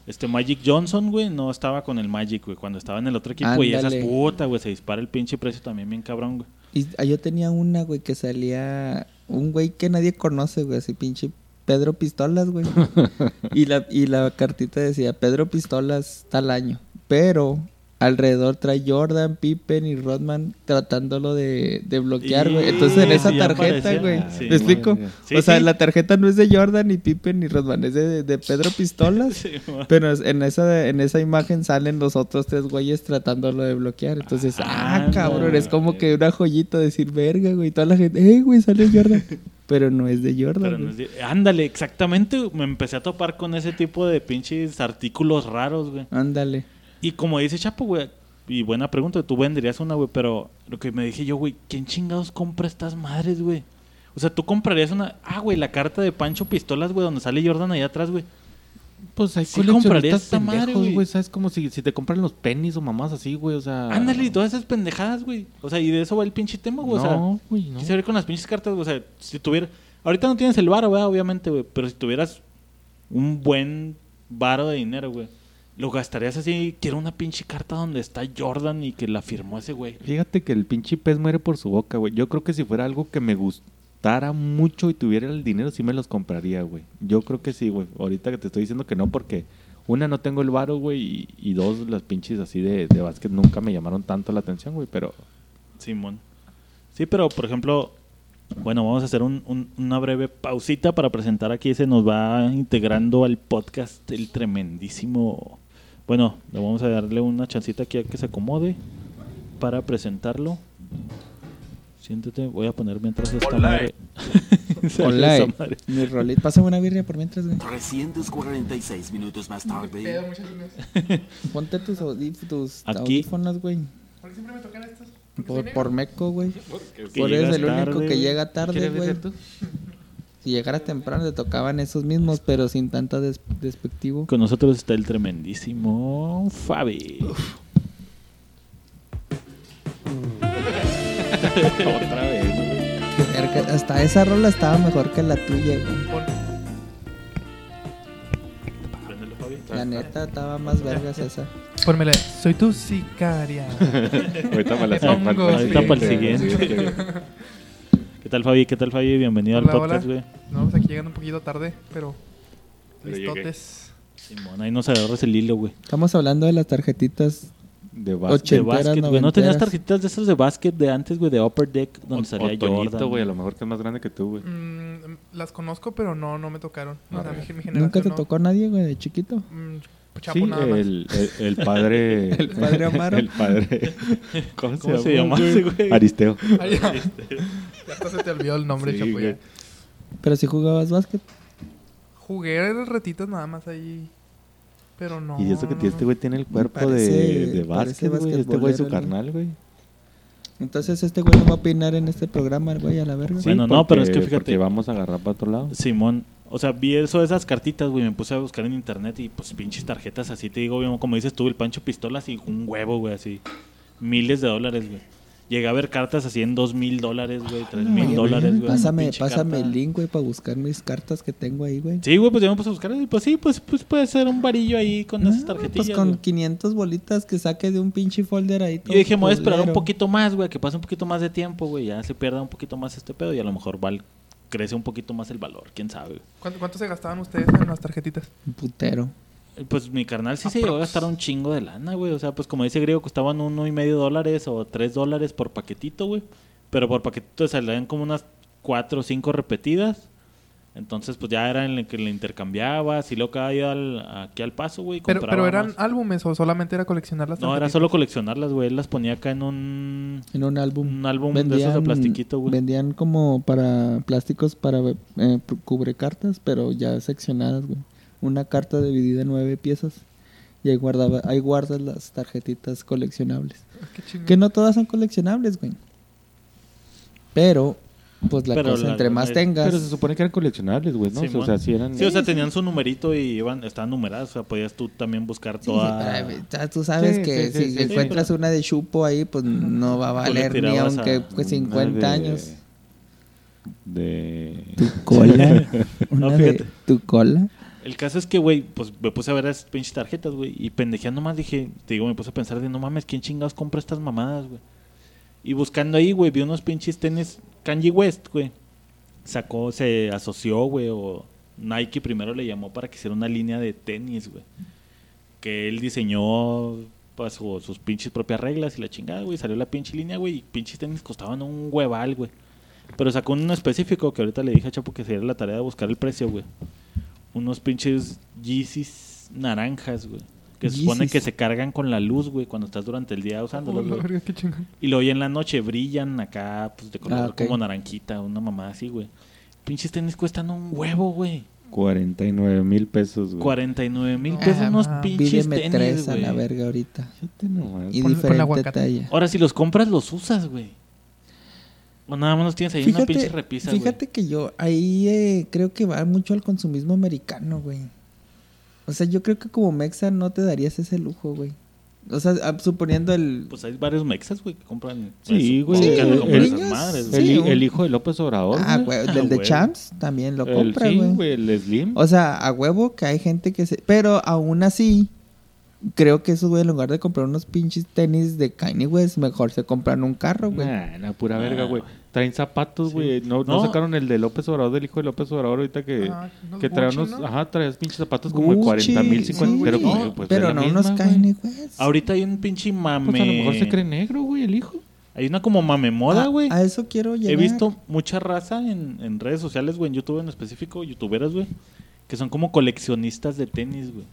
A: este Magic Johnson, güey, no estaba con el Magic, güey. Cuando estaba en el otro equipo y esas
B: Ándale.
A: puta, güey, se dispara el pinche precio también bien cabrón, güey.
B: Y ah, yo tenía una, güey, que salía un güey que nadie conoce, güey, así pinche Pedro Pistolas, güey. y, la, y la cartita decía Pedro Pistolas tal año. Pero alrededor trae Jordan, Pippen y Rodman tratándolo de, de bloquear, güey.
A: Y-
B: Entonces en esa
A: sí,
B: tarjeta,
A: parecía,
B: güey.
A: sí.
B: ¿Me explico?
A: Sí,
B: o sea, la tarjeta no es de Jordan, ni Pippen, ni Rodman, es de, de Pedro Pistolas. Pero en esa, en esa imagen salen los otros tres güeyes tratándolo de bloquear. Entonces, ah,
A: Ándale.
B: cabrón, es como que una joyita decir verga, güey. Y toda la gente, eh, güey, sale Jordan. Pero no es de Jordan.
A: Pero no es de- Ándale, exactamente. Me empecé a topar con ese tipo de pinches artículos raros, güey.
B: Ándale.
A: Y como dice Chapo, güey, y buena pregunta, tú venderías una, güey, pero lo que me dije yo, güey, ¿quién chingados compra estas madres, güey? O sea, tú comprarías una. Ah, güey, la carta de Pancho Pistolas, güey, donde sale Jordan allá atrás, güey.
D: Pues hay
A: Sí
D: coleccionistas
A: esta madre,
D: pendejos,
A: güey.
D: ¿Sabes? Como si, si te compran los pennies o mamás así, güey. O sea...
A: Ándale, y todas esas pendejadas, güey. O sea, y de eso va el pinche tema, güey. O sea,
D: No, güey, no.
A: quise ver con las pinches cartas, güey. O sea, si tuviera. Ahorita no tienes el varo, güey, obviamente, güey. Pero si tuvieras un buen varo de dinero, güey. Lo gastarías así. Quiero una pinche carta donde está Jordan y que la firmó ese güey.
D: Fíjate que el pinche pez muere por su boca, güey. Yo creo que si fuera algo que me gustara mucho y tuviera el dinero, sí me los compraría, güey. Yo creo que sí, güey. Ahorita que te estoy diciendo que no, porque una, no tengo el varo, güey. Y, y dos, las pinches así de, de básquet nunca me llamaron tanto la atención, güey. Pero
A: Simón. Sí, pero por ejemplo, bueno, vamos a hacer un- un- una breve pausita para presentar aquí. Se nos va integrando al podcast el tremendísimo. Bueno, le vamos a darle una chancita aquí a que se acomode para presentarlo. Siéntate, voy a poner mientras esta madre.
B: Hola, mi rolito. Pásame una birria por mientras, güey.
F: 346 minutos más
C: Pedo,
F: tarde.
C: gracias.
B: Ponte tus, audíf- tus
A: Aquí.
B: audífonos, güey.
C: ¿Por qué siempre me tocan estos? ¿Porque
B: Por, por meco, güey.
A: Que
B: Por eso
A: llegas
B: el único
A: tarde,
B: que llega tarde,
D: ¿quieres
B: güey. Si llegara temprano, te tocaban esos mismos, pero sin tanta des- despectivo.
A: Con nosotros está el tremendísimo Fabi. Otra vez.
B: Verga, Hasta esa rola estaba mejor que la tuya, güey. La neta estaba más vergas esa.
C: Pónmela. Soy tu sicaria.
D: Ahorita la para el
A: Ahorita para el
D: siguiente.
A: ¿Qué tal, Fabi? ¿Qué tal, Fabi? Bienvenido
C: Hola,
A: al podcast, güey.
C: No, pues aquí llegando un poquito tarde, pero.
D: Pero.
C: Listotes.
A: Simón, ahí nos agarras el hilo, güey.
B: Estamos hablando de las tarjetitas
D: De.
A: De básquet, güey. ¿No tenías tarjetitas de esas de básquet de antes, güey? De Upper Deck, donde
D: O-
A: salía
D: Otoñito,
A: Jordan.
D: güey, a lo mejor que es más grande que tú, güey.
C: Mm, las conozco, pero no, no me tocaron. O sea,
D: Ah.
C: mi, mi generación
B: Nunca te
C: no.
B: tocó nadie, güey, de chiquito.
C: Mm, chapo
D: Sí,
C: nada más.
D: el, el, el padre...
B: El padre Amaro.
D: el padre... ¿Cómo,
A: ¿Cómo se llama ese güey?
D: Aristeo.
C: Ay, ya. Ya hasta se te olvidó el nombre,
D: Sí,
C: chapo. ya.
B: Pero si jugabas básquet.
C: Jugué retitos nada más ahí. Pero no.
D: Y eso que tiene este güey tiene el cuerpo
B: Parece-
D: de, de básquet, güey. Este güey es su carnal, güey.
B: Entonces este güey no va a opinar en este programa, güey, a la verga.
A: Sí. Bueno, no, pero es que fíjate.
D: Porque vamos a agarrar para otro lado.
A: Simón. O sea, vi eso de esas cartitas, güey. Me puse a buscar en internet y pues pinches tarjetas así, te digo, güey, como dices tú, el Pancho Pistolas y un huevo, güey, así. Miles de dólares, güey. Llegué a ver cartas así en dos mil dólares, güey, tres mil dólares, güey.
B: Pásame, pásame
A: carta.
B: el link, güey, para buscar mis cartas que tengo ahí, güey.
A: Sí, güey, pues ya me puse a buscar. Y pues sí, pues, pues puede ser un varillo ahí con esas
B: Ah,
A: tarjetillas.
B: Pues con
A: güey.
B: 500 bolitas que saque de un pinche folder ahí.
A: Y dije, me voy a esperar un poquito más, güey, que pase un poquito más de tiempo, güey. Ya se pierda un poquito más este pedo y a lo mejor val crece un poquito más el valor, quién sabe. güey.
C: ¿Cuánto, cuánto se gastaban ustedes en las tarjetitas?
B: Un putero.
A: Eh, Pues mi carnal sí se llegó a gastar un chingo de lana, güey. O sea, pues como dice Griego, costaban uno y medio dólares o tres dólares por paquetito, güey. Pero por paquetito salían como unas cuatro o cinco repetidas. Entonces, pues ya era en el que le intercambiabas y luego cada día al- aquí al paso, güey.
C: Pero, pero eran
A: más.
C: álbumes o solamente era coleccionar las
A: No, era solo coleccionarlas, güey. Él las ponía acá en un,
B: En un álbum.
A: un álbum de esos de plastiquito, güey.
B: vendían como para plásticos para eh, cubre cartas, pero ya seccionadas, güey. Una carta dividida en nueve piezas. Y ahí, guardaba, ahí guardas las tarjetitas coleccionables.
C: Qué chingón.
B: Que no todas son coleccionables, güey. Pero, pues la
A: Pero
B: cosa,
A: la-
B: entre más tengas.
D: Pero se supone que eran coleccionables, güey, ¿no?
A: Simón.
D: o sea, sí eran...
A: Sí, o sea, tenían su numerito y iban, estaban numeradas. O sea, podías tú también buscar
B: Sí,
A: toda...
B: pero, ya tú sabes
D: Sí,
B: que
D: sí, sí,
B: si
D: sí,
B: encuentras una de chupo ahí, pues no va a
A: le
B: valer ni aunque
A: a
B: pues,
D: una
B: 50
D: de-
B: años.
D: De...
B: Tu cola.
A: No,
B: de
A: fíjate.
B: tu cola.
A: El caso es que, güey, pues me puse a ver esas pinches tarjetas, güey. Y pendejeando más dije, te digo, me puse a pensar de no mames, ¿quién chingados compra estas mamadas, güey? Y buscando ahí, güey, vi unos pinches tenis Kanye West, güey. Sacó, se asoció, güey, o Nike primero le llamó para que hiciera una línea de tenis, güey. Que él diseñó pues, su- sus pinches propias reglas y la chingada, güey. Salió la pinche línea, güey, y pinches tenis costaban un hueval, güey. Pero sacó uno específico que ahorita le dije a Chapo que sería la tarea de buscar el precio, güey. Unos pinches Yeezys naranjas, güey. Que se supone que se cargan con la luz, güey, cuando estás durante el día usándolos,
C: Oh,
A: güey. Y luego ya en la noche brillan acá, pues de color
B: Ah,
A: como naranjita, una mamá así, güey. Pinches tenis cuestan un huevo, güey.
D: 49 mil pesos, güey.
A: 49 mil
C: Ah,
A: pesos unos
C: ma,
A: pinches tenis,
B: tres a la
A: güey.
B: verga ahorita.
D: Nomás.
B: Y
C: Ponle-
B: diferente talla.
A: Ahora, si los compras, los usas, güey. O nada más los tienes ahí una pinche repisa, güey.
B: fíjate que yo ahí eh, creo que va mucho al consumismo americano, güey. O sea, yo creo que como mexa no te darías ese lujo, güey. O sea, ah, suponiendo el...
A: Pues hay varios mexas, güey, que compran.
D: Sí, güey.
B: Sí,
A: güey.
D: El,
B: un-
D: el hijo de López Obrador,
B: ah,
D: güey.
B: güey, del de
A: güey.
B: Champs también lo
D: El-
B: compra,
D: sí,
B: güey.
D: güey, el Slim.
B: O sea, a huevo que hay gente que se... Pero aún así, creo que esos, güey, en lugar de comprar unos pinches tenis de Kanye West, mejor se compran un carro, güey.
D: Nah, la pura
A: Nah.
D: verga, güey. Traen zapatos,
A: Sí.
D: güey. No, no
A: No.
D: sacaron el de López Obrador, del hijo de López Obrador, ahorita que,
C: Ajá, unos
D: que trae
C: Gucci,
D: unos.
C: ¿no?
D: Ajá, traes pinches zapatos como de
B: Gucci,
D: 40 mil, 50
B: sí,
D: Pero,
B: güey.
D: güey, pues,
B: pero no
D: misma,
B: unos
D: güey.
A: Ahorita hay un pinche mame.
D: Pues a lo mejor se cree negro, güey, el hijo.
A: Hay una como mame moda,
B: Ah,
A: güey.
B: A, eso quiero llegar.
A: He visto mucha raza en, en redes sociales, güey, en YouTube en específico, youtuberas, güey, que son como coleccionistas de tenis, güey.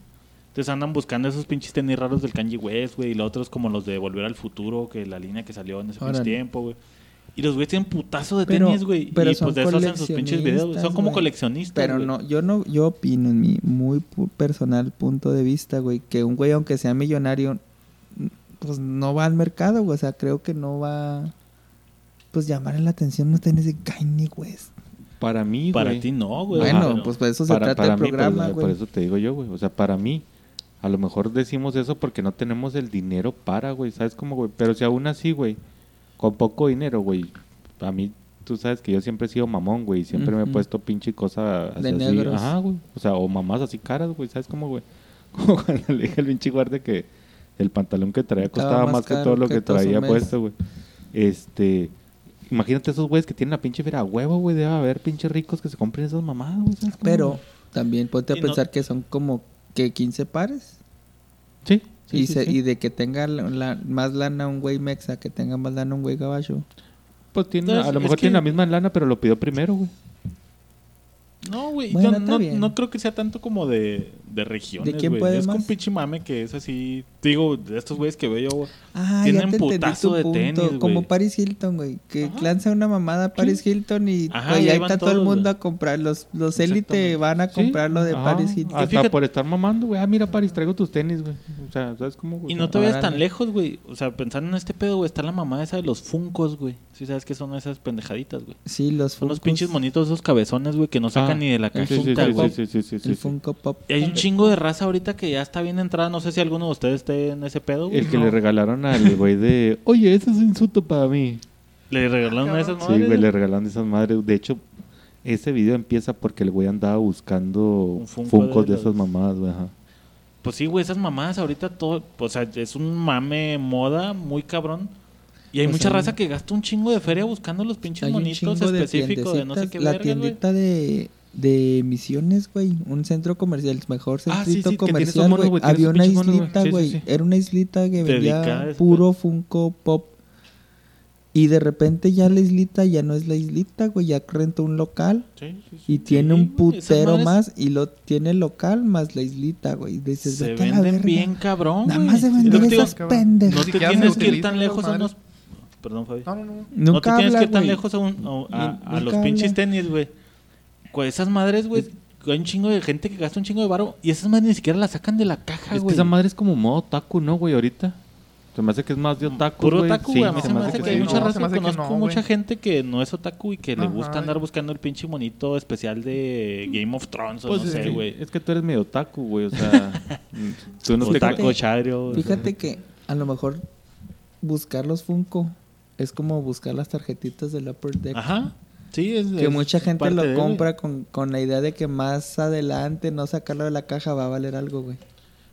A: Entonces andan buscando esos pinches tenis raros del Kanye West, güey, y los otros como los de Volver al Futuro, que la línea que salió en ese tiempo, güey. Y los güeyes tienen putazo de
B: Pero-
A: tenis, güey.
B: pero
A: Y
B: son
A: pues de eso hacen sus pinches videos, güey. Son como
B: coleccionistas, güey.
A: coleccionistas,
B: Pero
A: güey.
B: no, yo no, yo opino en mi muy personal punto de vista, güey, que un güey aunque sea millonario, pues no va al mercado, güey. O sea, creo que no va, pues llamar la atención unos tenis de Kanye West.
D: Para mí,
A: Para
D: güey.
A: ti no, güey.
B: bueno,
A: pero-
B: pues por eso se
D: para,
B: trata
D: para
B: el
D: mí,
B: programa,
D: por,
B: güey.
D: por eso te digo yo, güey. O sea, para mí, a lo mejor decimos eso porque no tenemos el dinero para, güey. ¿Sabes cómo, güey? Pero si aún así, güey, con poco dinero, güey. A mí, tú sabes que yo siempre he sido mamón, güey. y Siempre me he puesto pinche cosa así.
B: De
D: así.
B: negros.
D: Ajá, güey. O sea, o mamás así caras, güey. ¿Sabes cómo, güey? Como cuando le dije al pinche guardia que el pantalón que traía costaba
B: más
D: más que todo lo
B: que
D: traía puesto, güey. Este... Imagínate esos güeyes que tienen la pinche fera a huevo, güey. Debe haber pinches ricos que se compren esas mamadas, güey. ¿sabes cómo,
B: Pero también ponte a
A: Y no-
B: pensar que son como que 15 pares.
D: Sí. Sí,
B: y,
D: sí,
B: se-
D: sí.
B: y de que tenga la- la- más lana un güey mexa, que tenga más lana un güey gabacho.
D: Pues tiene,
A: Entonces,
D: a lo mejor
A: que-
D: tiene la misma lana, pero lo pidió primero, güey.
A: No, güey.
B: Bueno,
A: yo
B: está
A: no, creo que sea tanto como de, de regiones,
B: ¿De quién puede
A: Es
B: más?
A: con pinche mame que es así. Digo, de estos güeyes que veo yo.
B: Ah,
A: Tienen
B: ya te
A: putazo de
B: punto.
A: tenis, güey.
B: Como Paris Hilton, güey. Que
A: Ajá.
B: lanza una mamada a Paris Hilton y
A: Ajá,
B: güey,
A: y ahí
B: está todo el mundo a comprar. Los, los élite van a
D: Sí,
B: comprar lo de
D: ajá,
B: Paris Hilton.
D: Hasta
A: fíjate-
D: por estar mamando, güey. Ah, mira, Paris, traigo tus tenis, güey. O sea, ¿sabes cómo, güey?
A: Y no te vayas
B: órale.
A: tan lejos, güey. O sea, pensando en este pedo, güey, está la mamá esa de los funcos, güey. Sí sabes qué son esas pendejaditas, güey.
B: Sí, los
A: Son los pinches monitos, esos cabezones, güey, que no sacan
D: Ah,
A: ni de la
D: Sí, sí, sí,
A: cajita,
D: sí,
A: güey.
D: sí, sí, sí, sí,
B: El
D: sí.
B: Funko Pop.
A: Y hay un chingo de raza ahorita que ya está bien entrada. No sé si alguno de ustedes esté en ese pedo, güey.
D: El que
A: No.
D: le regalaron al güey de... Oye, ese es un insulto para mí.
A: Le regalaron una de esas
D: Sí,
A: madres,
D: güey, le regalaron esas madres. De hecho, ese video empieza porque el güey andaba buscando
A: Un Funko
D: Funkos
A: de
D: de, esas
A: los-
D: mamadas, güey. ajá.
A: Pues sí, güey, esas mamadas ahorita todo, o sea, es un mame moda muy cabrón. Y hay
B: Pues
A: mucha raza que gasta un chingo de feria buscando los pinches monitos
B: de
A: específicos de no sé qué
B: La
A: verga, güey.
B: tiendita de, de Misiones, güey. Un centro comercial, el mejor
D: Ah, sí, sí, esos
B: comercial,
D: monos,
B: güey. Había
D: esos
B: una islita,
D: Sí, sí,
B: güey.
D: sí.
B: Era una islita que vendía puro Funko Pop. Y de repente ya la islita ya no es la islita, güey. Ya rentó un local.
A: Sí, sí, sí.
B: Y tiene
A: Sí,
B: un putero más. Y lo tiene el local más la islita, güey. Dices,
A: Se venden bien cabrón,
B: Nada
A: güey.
B: más de
A: Es lo
B: vender
A: que te digo,
B: esas
C: cabrón.
B: pendejas.
A: No te tienes
C: se
A: que ir tan lejos a unos... Perdón, Fabi.
C: No, no, no.
A: No te
B: Nunca
A: tienes
B: habla,
A: que ir tan lejos a, un- a- a- a
B: Nunca
A: los pinches
B: habla.
A: tenis, güey. Con esas madres, güey, hay un chingo de gente que gasta un chingo de varo y esas madres ni siquiera las sacan de la caja,
D: Es que
A: güey.
D: esa madre es como modo otaku, ¿no, güey? Ahorita. Se me hace que es más de otaku,
A: Puro
D: güey.
A: otaku,
D: Sí,
A: güey. a mí
D: se
A: se me hace que
D: que
A: hay
D: sí,
A: mucha
C: no,
A: raza. Conozco
C: no,
A: mucha
C: güey.
A: gente que no es otaku y que le gusta andar buscando el pinche monito especial de Game of Thrones o
D: Pues
A: no
D: es,
A: sé,
D: que,
A: güey.
D: es que tú eres medio otaku, güey. O sea, mm, tú no te...
A: Otaku,
B: Fíjate-
A: chario.
B: Fíjate que a lo mejor buscar los Funko es como buscar las tarjetitas del Upper Deck.
A: Ajá. Sí, es
B: Que
A: es
B: mucha gente lo compra con, con la idea de que más adelante no sacarlo de la caja va a valer algo, güey.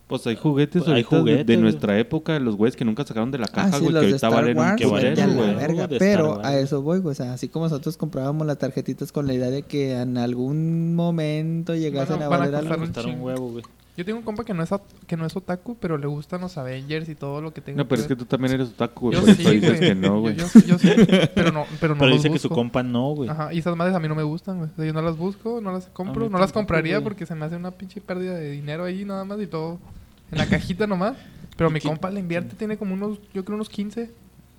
D: Pues hay juguetes
A: Pues hay
D: de-
A: juguetes,
D: de, nuestra época, los güeyes que nunca sacaron de la
B: Ah,
D: caja,
B: sí,
D: güey,
B: los
D: que
B: de
D: ahorita
B: Star
D: valen un
B: Wars,
A: valen,
B: la
A: güey.
B: verga. Pero a eso voy, güey. O sea, así como nosotros comprábamos las tarjetitas con la idea de que en algún momento llegasen
C: a-
B: valer algo.
C: un
A: un huevo, güey.
C: Yo tengo un compa que no es, que no es otaku, pero le gustan los Avengers y todo lo que tenga
D: No, pero es que tú también eres otaku, güey.
C: Yo sí,
D: eso dices
C: güey.
D: que no,
C: Yo-
D: güey.
C: Yo, yo sí, pero no, pero no
A: Pero
C: los
A: dice que su
C: busco.
A: compa no, güey.
C: Ajá, y esas madres a mí no me gustan, güey. O sea, yo no las busco, no las compro,
A: mí
C: no las
A: tampoco,
C: compraría
A: güey.
C: porque se me hace una pinche pérdida de dinero ahí nada más y todo en la cajita nomás. Pero
A: ¿Y
C: mi compa le invierte, tiene como unos, yo creo unos 15,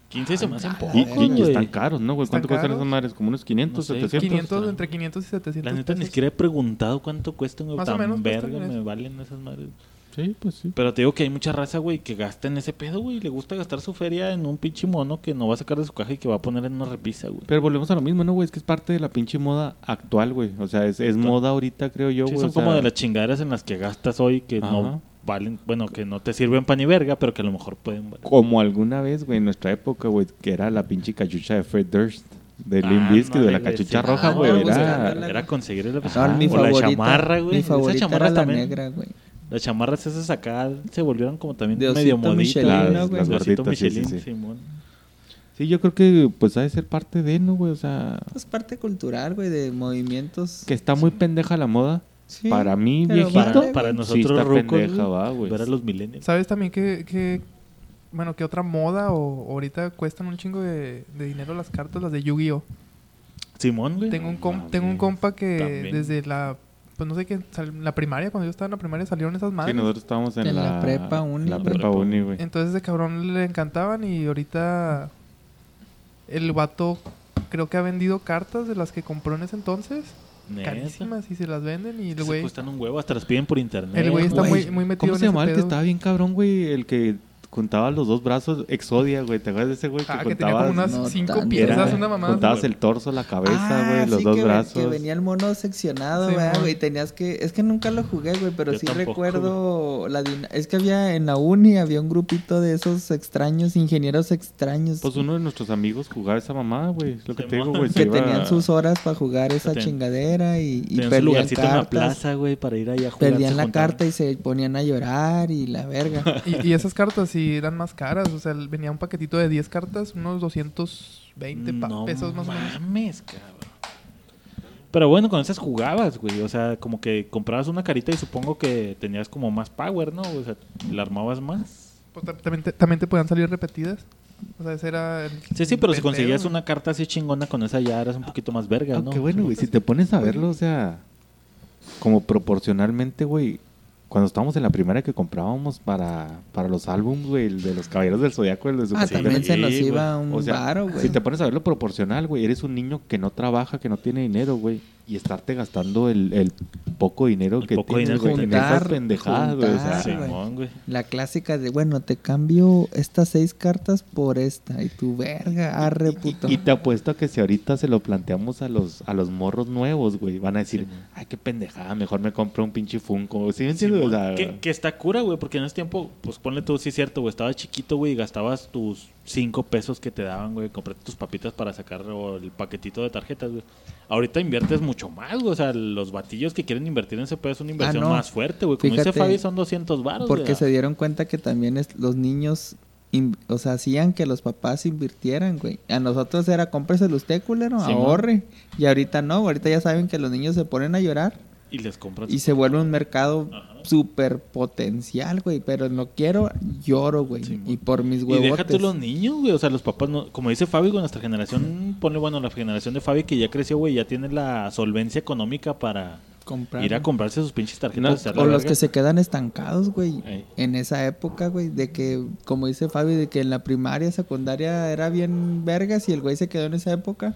A: 15 se me hacen pocos,
D: Y, están caros, ¿no, güey? ¿Cuánto cuestan esas madres? ¿Como unos 500,
A: No sé,
D: 700?
C: 500,
A: está.
C: entre 500 y 700
A: La neta ni siquiera he preguntado cuánto cuestan, güey.
C: Más o
A: Tan
C: menos cuestan
A: verga
C: eso.
A: me valen esas madres.
D: Sí, pues sí.
A: Pero te digo que hay mucha raza, güey, que gasta en ese pedo, güey. Le gusta gastar su feria en un pinche mono que no va a sacar de su caja y que va a poner en una repisa, güey.
D: Pero volvemos a lo mismo, ¿no, güey? Es que es parte de la pinche moda actual, güey. O sea, es, es moda ahorita, creo yo,
A: Sí,
D: güey.
A: son
D: o sea,
A: como de las chingaderas en las que gastas hoy que
D: Ajá.
A: no valen, bueno, que no te sirven pan ni verga, pero que a lo mejor pueden valer.
D: Como alguna vez, güey, en nuestra época, güey, que era la pinche cachucha de Fred Durst, de Limp
A: Ah,
D: Bizkit,
A: no,
D: de la cachucha
A: sí.
D: roja,
B: Ah,
D: güey.
B: no,
D: Era...
A: Era conseguir el
B: mi
A: o la chamarra, güey.
B: Mi favorita
A: chamarras
B: era la
A: también.
B: negra, güey.
A: Las chamarras esas acá se volvieron como también
B: De
A: medio moditas.
B: Michelin.
A: Las
D: Las
A: gorditas
D: gorditas, sí,
A: Michelin,
D: sí, sí.
A: Simón.
D: Sí, yo creo que pues ha de ser parte de, ¿no, güey? O sea,
B: Es parte cultural, güey, de movimientos.
D: que está muy pendeja la moda.
B: Sí,
D: para mí,
B: pero
D: viejito,
A: Para,
D: sí
A: nosotros
D: está
A: rucos,
D: pendeja, va, güey.
A: ver a los millennials.
C: ¿Sabes también que, que bueno, que otra moda o ahorita cuestan un chingo de, de dinero las cartas, las de Yu-Gi-Oh?
A: Simón, güey.
C: Tengo un, com-
D: mames.
C: tengo un compa que
A: También.
C: desde la, pues no sé qué, la primaria, cuando yo estaba en la primaria salieron esas
D: Sí,
C: madres.
D: nosotros estábamos en,
B: En la prepa uni,
D: La prepa uni, güey.
C: Entonces ese cabrón le encantaban y ahorita el vato creo que ha vendido cartas de las que compró en ese entonces.
A: Neta.
C: Carísimas y se las venden y el
A: Se
C: güey...
A: cuestan un huevo, hasta las piden por internet.
C: El güey está muy, muy metido
D: ¿Cómo
C: en
D: se
C: ese
D: llamaba el que estaba bien cabrón, güey? El que juntaba los dos brazos, Exodia, güey. ¿Te acuerdas de ese güey que
C: Ah, que tenía
D: juntabas?
C: como unas
B: No
C: cinco
B: tanto.
C: piezas,
D: Era-
C: una mamá.
D: juntabas el torso, la cabeza,
B: Ah,
D: güey, los
B: sí,
D: dos
B: que,
D: brazos.
B: Que venía el mono seccionado,
C: Sí,
B: ¿verdad,
C: mon.
B: güey? Tenías que... Es que nunca lo jugué, güey, pero
A: Yo
B: sí
A: tampoco,
B: recuerdo la dina- Es que había en la uni, había un grupito de esos extraños, ingenieros extraños.
D: Pues uno de nuestros amigos jugaba esa mamada, güey. Es lo que te digo, güey.
B: que
D: se iba-
B: tenían sus horas para jugar esa
A: Ten-
B: chingadera y, y
A: lugarcito en la
B: cartas.
A: plaza, güey, para ir ahí a jugar.
B: Perdían la
A: juntaban.
B: carta y se ponían a llorar y la verga.
C: Y, y esas cartas sí eran más caras. O sea, venía un paquetito de 10 cartas, unos 220 pa-
A: No
C: pesos más o menos.
A: mames, cabrón. Pero bueno, con esas jugabas, güey. O sea, como que comprabas una carita y supongo que tenías como más power, ¿no? O sea, la armabas más.
C: Pues, ta- también, te, también te podían salir repetidas. O sea, ese era. el-
A: Sí, sí, pero si conseguías una carta así chingona con esa ya eras un poquito más verga, ¿no?
D: Aunque bueno, güey, si te pones a verlo, o sea, como proporcionalmente, güey, cuando estábamos en la primera que comprábamos para, para los álbums, güey, de los Caballeros del Zodiaco, el de
B: Ah,
D: Super
B: también se nos iba un
D: O sea,
B: varo, güey.
D: Si te pones a verlo proporcional, güey, eres un niño que no trabaja, que no tiene dinero, güey, y estarte gastando el, el poco dinero
A: El
D: que
A: poco
D: tienes,
A: dinero
D: en esas
B: juntar,
D: pendejadas, güey. O sea,
A: Sí.
B: La clásica de, bueno, te cambio estas seis cartas por esta. Y tu verga, arre puto.
D: Y te apuesto a que si ahorita se lo planteamos a los a los morros nuevos, güey, van a decir,
A: Sí,
D: ay, qué pendejada, mejor me compro un pinche Funko. ¿Sí me entiendes? O sea,
A: que, que está cura, güey, porque en ese tiempo, pues ponle tú, sí es cierto, güey, estabas chiquito, güey, y gastabas tus cinco pesos que te daban, güey, comprarte tus papitas para sacar o el paquetito de tarjetas, güey. Ahorita inviertes mucho más, güey, o sea, los batillos que quieren invertir en ese pedo es una inversión
B: Ah, no.
A: más fuerte, güey. Como dice Fabi, son 200 baros,
B: Porque se dieron cuenta que también es- los niños, o sea, hacían que los papás invirtieran, güey. A nosotros era cómpreselo usted, culero,
A: Sí,
B: ahorre. Y ahorita no, ahorita ya saben que los niños se ponen a llorar
A: Y les compras.
B: y se vuelve un mercado súper potencial, güey. Pero no quiero, lloro, güey.
A: Sí,
B: y por mis
A: Y
B: huevotes.
A: déjate los niños, güey. O sea, los papás, no, como dice Fabi, con nuestra generación, ponle bueno, la generación de Fabi que ya creció, güey, ya tiene la solvencia económica para
B: Comprar.
A: ir a comprarse sus pinches tarjetas.
D: No,
B: O los que se quedan estancados, güey.
A: Ey.
B: En esa época, güey. De que, como dice Fabi, de que en la primaria, secundaria era bien vergas y el güey se quedó en esa época.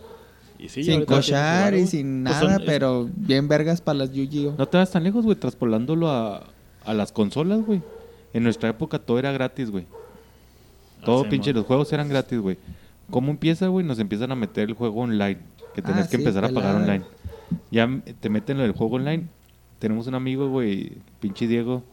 A: Y sí,
B: sin cochar
A: varo,
B: y sin
A: Pues
B: nada,
A: son-
B: pero bien vergas para las Yu-Gi-Oh.
D: No te vas tan lejos, güey, traspolándolo a, a las consolas, güey. En nuestra época todo era gratis, güey. Todo
A: Ah,
D: pinche, los juegos eran gratis, güey. ¿Cómo empieza, güey? Nos empiezan a meter el juego online. Que
B: Ah,
D: tenías que
B: sí,
D: empezar a pagar online. Ya te meten en el juego online. Tenemos un amigo, güey, pinche Diego.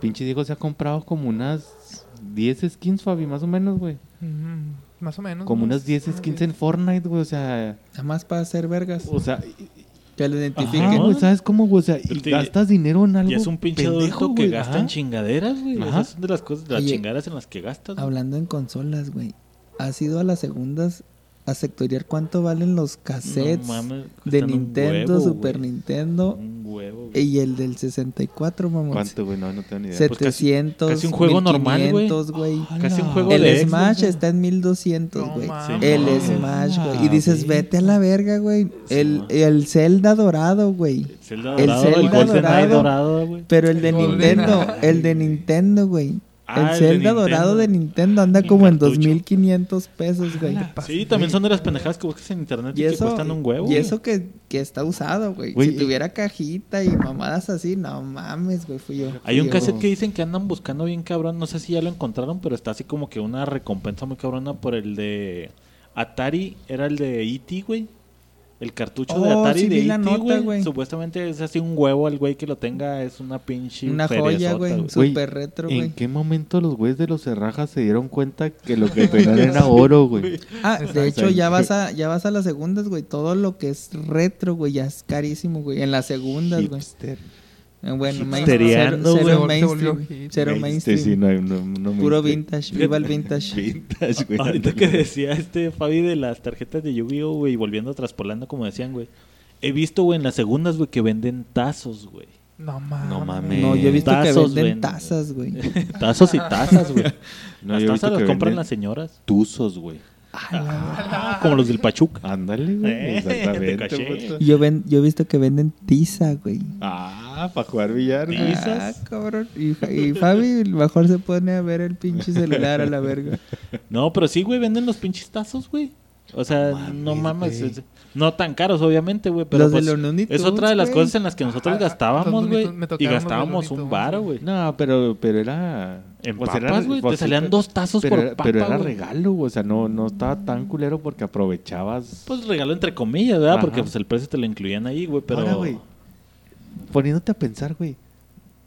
D: Pinche Diego se ha comprado como unas 10 skins, Fabi, más o menos, güey.
C: Ujú, Más o menos.
D: Como unas 10
C: unos
D: skins
C: 10.
D: en Fortnite, güey. O sea,
B: Nada más para hacer vergas.
D: o sea,
B: Que lo
D: Ajá,
B: identifiquen.
D: güey, ¿sabes cómo, güey? O sea, y
A: te-
D: gastas dinero en algo
A: Y es un pinche
D: pendejo,
A: adulto que
D: güey,
A: gasta
D: ajá.
A: en chingaderas, güey.
D: Ajá.
A: Esas son de las cosas, de las
B: Oye,
A: chingaderas en las que gastas. güey.
B: Hablando en consolas, güey. ¿Has ido a las segundas a sectoriar cuánto valen los cassettes
A: No mames,
B: de Nintendo,
A: huevo,
B: Super
A: güey.
B: Nintendo
A: Un huevo,
B: y el del 64, mamón?
D: ¿Cuánto, güey? No, no tengo ni idea.
A: Set- Pues casi-
B: 700,
A: casi un juego normal, güey.
B: 1500, güey.
A: Casi un juego
B: El
A: de Xbox,
B: Smash
A: güey.
B: está en 1200,
C: No
B: güey.
C: mames.
B: el
A: no,
B: Smash,
D: güey.
B: Y dices,
D: Ah,
B: vete a la verga, güey. el,
A: man.
B: el Zelda dorado, güey.
A: Zelda
B: el
A: dorado, el,
B: Zelda
A: Golden Eye
B: dorado.
A: dorado, güey.
B: Pero el de
C: El
B: Nintendo, el de Nintendo, güey.
A: Ah,
B: el
A: el de
B: Zelda
A: Nintendo.
B: dorado de Nintendo anda
A: El
B: como en
A: cartucho.
B: 2500 pesos, güey.
A: Sí, también son de las pendejadas que buscas en internet y,
B: Y
A: que
B: eso,
A: cuestan un huevo.
B: y eso que, que está usado, güey.
D: Güey,
B: Si
D: y-
B: tuviera cajita y mamadas así, no mames, güey, fui yo.
A: Hay un
B: yo.
A: cassette que dicen que andan buscando bien cabrón. No sé si ya lo encontraron, pero está así como que una recompensa muy cabrona por el de Atari. Era el de E.T., güey. El cartucho de
B: Oh,
A: Atari
B: sí
A: de E.T.,
B: nota,
A: güey. Supuestamente es así un huevo. El güey que lo tenga es una pinche.
B: Una joya, güey. Súper retro,
D: ¿En
B: güey.
D: qué momento los güeyes de los cerrajas se dieron cuenta que lo que tenían era oro, güey?
B: Ah, de hecho, ya vas a, ya vas a las segundas, güey. Todo lo que es retro, güey, ya es carísimo, güey. En las segundas, güey. Eh, Bueno, main-
A: Hipsteriano,
B: cero,
A: güey.
B: cero mainstream. Cero
D: Este,
B: mainstream.
D: sí, no, no, no
B: Puro
D: mainstream.
B: vintage. Viva el vintage.
D: Vintage, güey.
A: Ahorita que decía este Fabi de las tarjetas de Yu-Gi-Oh, güey, volviendo a traspolando como decían, güey. He visto, güey, en las segundas, güey, que venden tazos, güey.
C: No mames.
D: No mames.
B: No, yo he visto que venden
A: venden.
B: tazas, güey.
A: tazos y tazas, güey.
D: No,
A: las tazas las compran las señoras.
D: Tuzos, güey.
A: Ah, como los del Pachuca.
D: Ándale, güey.
A: Eh,
D: Exactamente.
B: ven, yo he visto que venden tiza, güey.
D: Ah, para jugar billar.
B: Ah, cabrón. Y, y Fabi mejor se pone a ver el pinche celular a la verga.
A: No, pero sí, güey, venden los pinches tazos, güey. O sea, no mames.
D: güey.
A: no tan caros, obviamente, güey. Pero
B: Los de
A: pues,
B: los
A: es otra de las
B: güey.
A: cosas en las que nosotros
C: Ah,
A: gastábamos, güey. Y gastábamos un varo,
C: güey.
D: No, pero, pero era.
A: En
D: pues,
A: papas, güey.
D: pues,
A: Te salían dos tazos
D: pero,
A: por
D: era-
A: papa,
D: pero era
A: güey.
D: regalo, güey. O sea, no, no estaba tan culero porque aprovechabas.
A: Pues regalo entre comillas, ¿verdad?
D: Ajá.
A: Porque pues el precio te lo incluían ahí, güey. Pero.
D: Ahora, güey, poniéndote a pensar, güey,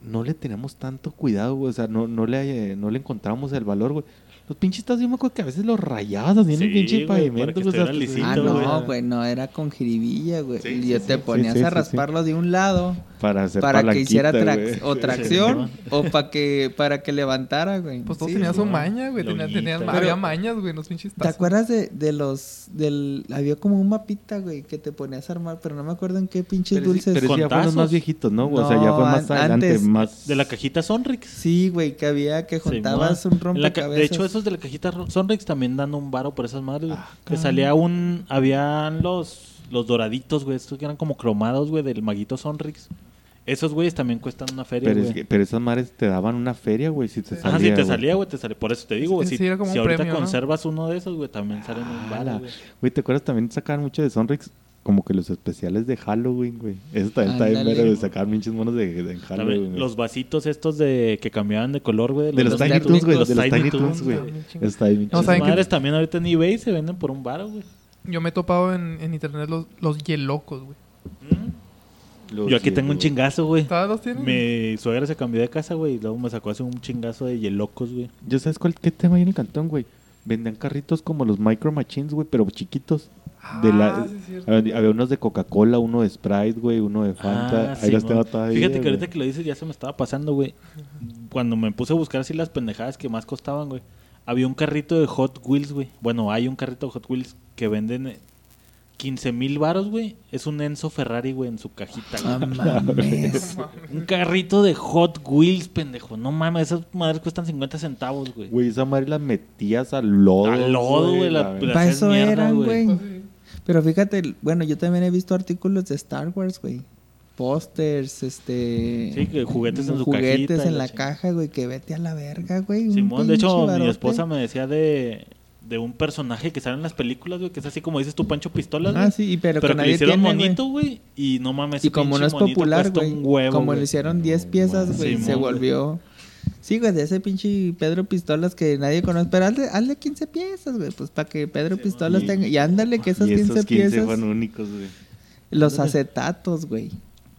D: no le teníamos tanto cuidado, güey. O sea, no, no, le, no le encontramos el valor, güey. Los pinches tazos, yo me acuerdo que a veces los rayabas así en el pinche
A: para
D: pavimento.
A: que
D: güey, o sea,
A: estuviera lisito,
B: Ah, no,
A: güey.
B: no, era con jiribilla, güey.
D: Sí,
B: y
D: sí,
B: yo
D: sí,
B: te
D: sí,
B: ponías
D: sí,
B: a
D: sí,
B: rasparlo de un lado
D: Para hacer
B: para que hiciera trac- o tracción o para que para que levantara, güey.
C: Pues todos
B: Sí,
C: tenían su maña, güey. Tenían, tenían,
A: güey.
C: había
B: Pero-
C: mañas, güey, los pinches
B: ¿Te
C: tazos.
B: acuerdas de, de los del había como un mapita, güey, que te ponías a armar, pero no me acuerdo en qué pinches
D: Pero, sí,
B: dulces.
D: pero ya fueron los más viejitos, ¿no? o sea, ya fue más
B: an-
D: adelante, más...
A: De la cajita Sonrix.
B: Sí, güey, que había que juntabas un rompecabezas.
A: De hecho, esos de la cajita Sonrix también dan un varo por esas madres, güey.
D: Ah,
A: que salía un... Habían los, los doraditos, güey. Estos que eran como cromados, güey, del maguito Sonrix. Esos, güeyes, también cuestan una feria,
D: Pero, es
A: güey.
D: que- pero esas madres te daban una feria, güey, si te
C: Sí.
D: salía,
A: Ajá, si te salía, güey, te salía. Por eso te digo, güey.
C: Sí,
A: Si, si ahorita
C: premio, ¿no?
A: conservas uno de esos, güey, también salen un
D: Ah,
A: varo,
D: la-
A: güey.
D: Güey, ¿te acuerdas también sacaban mucho de Sonrix? Como que los especiales de Halloween, güey. Eso también está bien mero de sacar pinches monos de, de Halloween. güey.
A: los vasitos estos de que cambiaban de color, güey.
D: de los
B: los
D: Tiny Toons, güey.
A: los
D: De los
A: Tiny Toons,
D: güey. Está bien
C: No,
A: Esas
C: ¿saben qué?
A: madres también ahorita en eBay se venden por un varo, güey.
C: Yo me he topado en, en internet los, los hielocos, güey.
D: Los
A: Yo aquí tengo un chingazo, güey.
C: ¿Todas los tienen?
A: Mi suegra se cambió de casa, güey, y luego me sacó hace un chingazo de hielocos, güey.
D: ¿Yo sabes cuál, qué tema hay en el cantón, güey? Vendían carritos como los Micro Machines, güey, pero chiquitos. De la,
C: Ah, sí,
D: había, había unos de Coca-Cola, uno de Sprite, güey, uno de Fanta.
A: Ah,
D: Ahí los
A: Simón.
D: tengo todavía.
A: Fíjate que
D: güey.
A: ahorita que lo dices ya se me estaba pasando, güey. Cuando me puse a buscar así las pendejadas que más costaban, güey. Había un carrito de Hot Wheels, güey. Bueno, hay un carrito de Hot Wheels que venden eh, 15 mil varos, güey. Es un Enzo Ferrari, güey, en su cajita,
B: mames.
A: Un carrito de Hot Wheels, pendejo. No mames, esas madres cuestan 50 centavos, güey.
D: Güey, esa madre las metías al lodo.
A: Al lodo, güey, la-
D: la-
A: la-
B: Para eso
A: mierda,
B: eran,
A: güey.
B: güey.
C: Pues.
B: Pero fíjate, bueno, yo también he visto artículos de Star Wars, güey. Pósters, este...
A: Sí, que juguetes en su
B: Juguetes
A: cajita y
B: en
A: la
B: la caja, güey, que vete a la verga, güey. un
A: Simón, de hecho, mi esposa me decía de, de un personaje que sale en las películas, güey, que es así como dices tú, Pancho Pistolas,
B: Ah, sí, y pero,
A: pero,
B: que
A: que le
B: nadie
A: hicieron
B: tiene,
A: monito, güey, y no mames,
B: Y como no es popular, güey. Como
A: güey.
B: le hicieron 10 piezas, güey,
A: Simón,
B: se
A: güey.
B: volvió... Sí, güey, de ese pinche Pedro Pistolas que nadie conoce. Pero hazle, hazle 15 piezas, güey, pues para que Pedro Pistolas
D: Y-
B: tenga... Y ándale que esas
D: y
B: 15,
D: esos 15
B: piezas...
D: fueron únicos, güey.
B: Los acetatos, güey.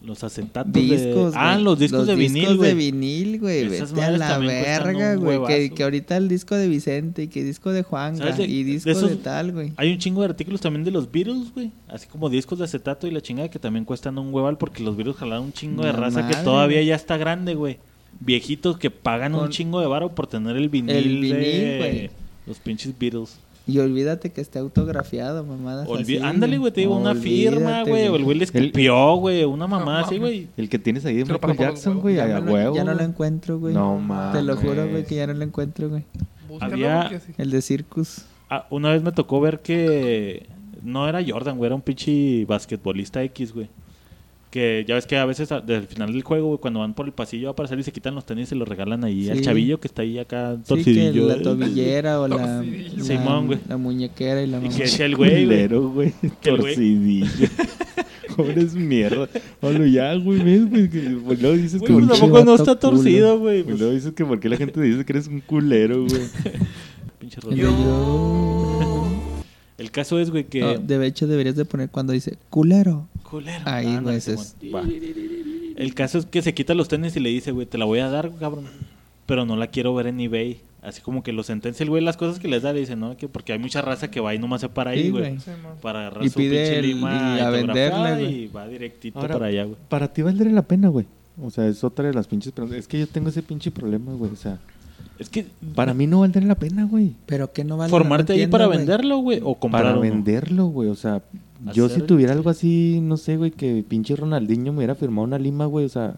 A: Los acetatos
B: Discos,
A: de... Ah, los discos de vinil,
B: discos
A: güey.
B: de vinil, güey. Vete a la verga, güey. Que, que ahorita el disco de Vicente y que disco de Juanga
A: ¿Sabes de-
B: y disco de,
A: esos-
B: tal, güey.
A: Hay un chingo de artículos también de los Beatles, güey. Así como discos de acetato y la chingada que también cuestan un hueval porque los Beatles jalaron un chingo de raza que todavía ya está grande, güey. Viejitos que pagan un chingo de varo por tener el vinil,
B: El vinil,
A: de los pinches Beatles.
B: Y olvídate que esté autografiado, así,
A: Ándale, güey, te digo, una firma, güey. O el güey le escupió, güey. Una mamá
C: No
A: así, güey.
D: El que tienes ahí
C: lo
D: Michael Jackson, güey,
B: Ya,
D: a
B: no lo,
D: huevo.
B: ya no lo
D: güey.
B: encuentro, güey.
D: No mames.
B: Te lo juro, güey, que ya no lo encuentro, güey.
C: Búscalo,
A: Había-.
B: El de Circus.
A: Ah, una vez me tocó ver que no era Jordan, güey, era un pinche basquetbolista X, güey. Que ya ves que a veces a- del final del juego, cuando van por el pasillo a aparecer y se quitan los tenis y se los regalan ahí al chavillo que está ahí acá
B: Sí, que
A: torcidillo.
B: la tobillera o la, la,
A: Simón, güey.
B: la muñequera y la
A: Y
B: mamá.
A: que decía el güey.
D: Culero, güey.
A: Que el güey-
D: Torcidillo. Pobres mierda. Bueno, ya, güey, ves, güey. que- pues luego dices que
A: Güey,
D: por
A: pues tampoco no está
B: culo.
A: torcido, güey.
D: pues
A: Pues,
D: luego dices que por qué la gente dice que eres un culero, güey.
A: pinche
B: El
A: rollo.
B: yo.
A: El caso es, güey, que...
B: No, de hecho, deberías de poner cuando dice culero.
A: Culero.
B: Ahí,
A: Ah, no,
B: güey, es-.
A: El caso es que se quita los tenis y le dice, güey, te la voy a dar, cabrón. Pero no la quiero ver en eBay. Así como que lo sentencia el güey las cosas que les da. Le dice, no, que porque hay mucha raza que va y nomás se para ahí, güey.
C: Sí,
A: para
B: Y
A: agarrar su
B: pide el-
A: lima
B: y a venderle, güey.
A: y va directito
D: Ahora,
A: para allá, güey.
D: Para ti valdría la pena, güey. O sea, es otra de las pinches preguntas. Es que yo tengo ese pinche problema, güey. O sea,
A: Es que
D: para mí no valdría la pena, güey.
B: Pero que no vale.
A: formarte
B: no
A: ahí
B: entiendo,
A: para
B: güey.
A: venderlo, güey, o comprar
D: Para venderlo, güey. O sea, yo si tuviera algo así, no sé, güey, que pinche Ronaldinho me hubiera firmado una lima, güey. O sea,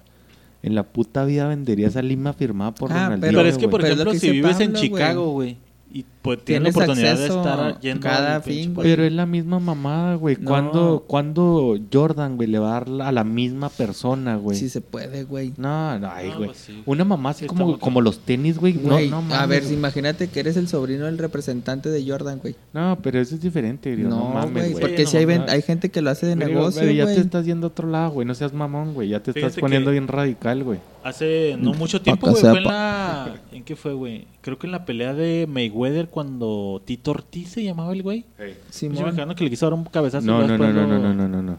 D: en la puta vida vendería esa lima firmada por
B: Ah,
D: Ronaldinho.
B: pero-
A: Pero es que, por ejemplo,
B: que
A: si vives en Chicago, güey, y pues tienes la oportunidad de estar yendo
B: cada fin, güey.
D: Pero es la misma mamada, güey.
B: No.
D: ¿Cuándo, cuándo Jordan, güey, le va a dar la- a la misma persona, güey?
B: Si se puede, güey.
D: No, no, ay,
A: No,
D: güey.
A: pues sí.
D: Una mamá así
A: Sí,
D: como, como los tenis, güey. No,
B: Güey,
D: no,
B: a
D: mames,
B: ver,
D: güey.
B: imagínate que eres el sobrino del representante de Jordan, güey.
D: No, pero eso es diferente, güey. No,
B: No,
D: mames,
B: güey,
D: güey.
B: porque
A: no
B: si hay, hay gente que lo hace de
D: Pero,
B: negocio,
D: pero ya
B: güey.
D: te estás yendo a otro lado, güey. No seas mamón, güey. Ya te estás poniendo
A: que-
D: bien radical, güey.
A: Hace no mucho tiempo, güey, fue en la... ¿En qué fue, güey? Creo que en la pelea de Mayweather cuando Tito Ortiz se llamaba el güey. Un
B: Simón.
A: mexicano que le quiso dar un cabezazo.
D: No, no, no, no, no, no, no, no, no.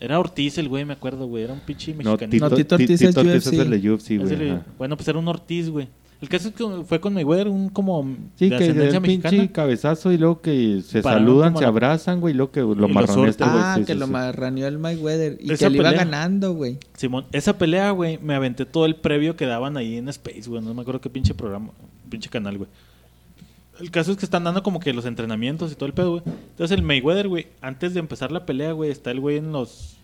A: Era Ortiz el güey, me acuerdo, güey. Era un pinche
D: No,
A: mexicano.
D: Tito,
B: No, Tito
D: Ti-
B: Ortiz
D: Tito
B: es
D: Ortiz es
B: UFC.
D: el de UFC, güey.
A: Bueno, pues era un Ortiz, güey. El caso es que fue con Mayweather un como
D: Sí,
A: de
D: que
A: ascendencia
D: un pinche
A: mexicana.
D: cabezazo y luego que se
A: Pararon
D: saludan, se
A: la-
D: abrazan, güey, y luego que lo marroneaste,
A: sueltan.
D: güey.
B: Ah,
D: sí,
B: que
D: sí,
B: lo
D: sí.
B: marraneó el Mayweather. Y
A: Esa
B: que le iba ganando, güey.
A: Simón, esa pelea, güey, me aventé todo el previo que daban ahí en Space, güey. No me acuerdo qué pinche programa, pinche canal, güey. El caso es que están dando como que los entrenamientos y todo el pedo, güey. Entonces el Mayweather, güey, antes de empezar la pelea, güey, está el güey en los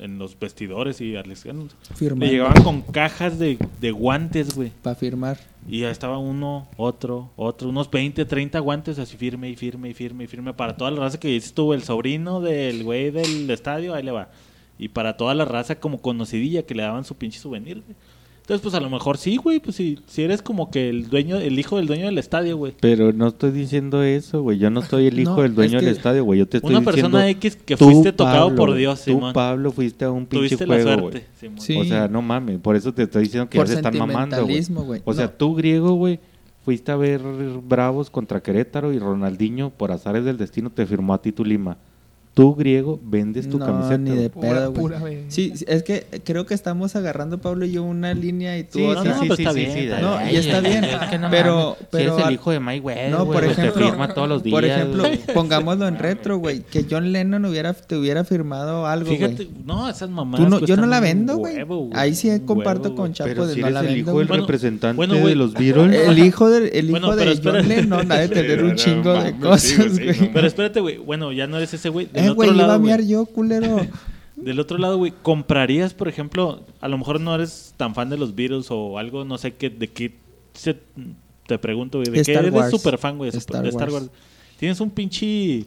A: en los vestidores y Alex le
B: Firmando.
A: llegaban con cajas de, de guantes, güey.
B: Para firmar.
A: Y ya estaba uno, otro, otro, unos 20, 30 guantes así firme y firme y firme y firme para toda la raza que estuvo el sobrino del güey del estadio, ahí le va. Y para toda la raza como conocidilla que le daban su pinche souvenir, güey. Entonces, pues a lo mejor sí, güey, pues si, si eres como que el dueño, el hijo del dueño del estadio, güey.
D: Pero no estoy diciendo eso, güey. Yo no soy el hijo
B: No,
D: del dueño
B: es
D: del estadio, güey. Yo te estoy
A: Una
D: diciendo...
A: persona X que
D: tú,
A: fuiste tocado
D: Pablo,
A: por Dios,
D: Tú,
A: Simón.
D: Pablo, fuiste a un pinche
A: Tuviste la suerte. Simón.
B: Sí.
D: O sea, no mames. Por eso te estoy diciendo que
B: Por
D: ya se están mamando, güey. O sea,
B: No.
D: tú, griego, güey, fuiste a ver Bravos contra Querétaro y Ronaldinho, por azares del destino, te firmó a ti tu lima. Tú, griego, vendes tu
B: no,
D: camiseta.
B: ni de.
C: Pura,
B: pedo, güey.
C: pura.
B: Sí, sí, es que creo que estamos agarrando, Pablo y yo, una línea y tú
D: Sí,
B: otra.
A: no, no, pues está bien, está
B: No, y está bien. pero,
D: Si
B: pero
D: eres el hijo de Mayweather,
B: No, por
D: güey, te
B: ejemplo-
D: firma todos los días.
B: Por ejemplo, pongámoslo en retro, güey. Que John Lennon hubiera, te hubiera firmado algo,
A: Fíjate,
B: güey.
A: no, esas mamadas
B: no- yo no la vendo, güey. Ahí sí comparto
A: huevo,
B: con. Chapo
D: Pero
B: de
D: si
B: no
D: eres
B: la
D: el
B: vendo,
D: hijo
B: güey.
D: del representante
A: bueno,
D: de los Beatles.
B: El hijo de, el hijo de John. Lennon ha de tener un chingo de
D: sí,
B: cosas,
D: güey, sí,
B: güey.
A: Pero espérate, güey. Bueno, ya no eres ese güey. Del otro
B: güey, iba a
A: lado, güey.
B: miar yo, culero.
A: Del otro lado, güey, ¿comprarías, por ejemplo, a lo mejor no eres tan fan de los Beatles o algo, no sé qué, de qué se- te pregunto, güey, de qué eres super fan, güey, de
B: Star
A: de Star
B: Wars.
A: Wars. Tienes un pinche,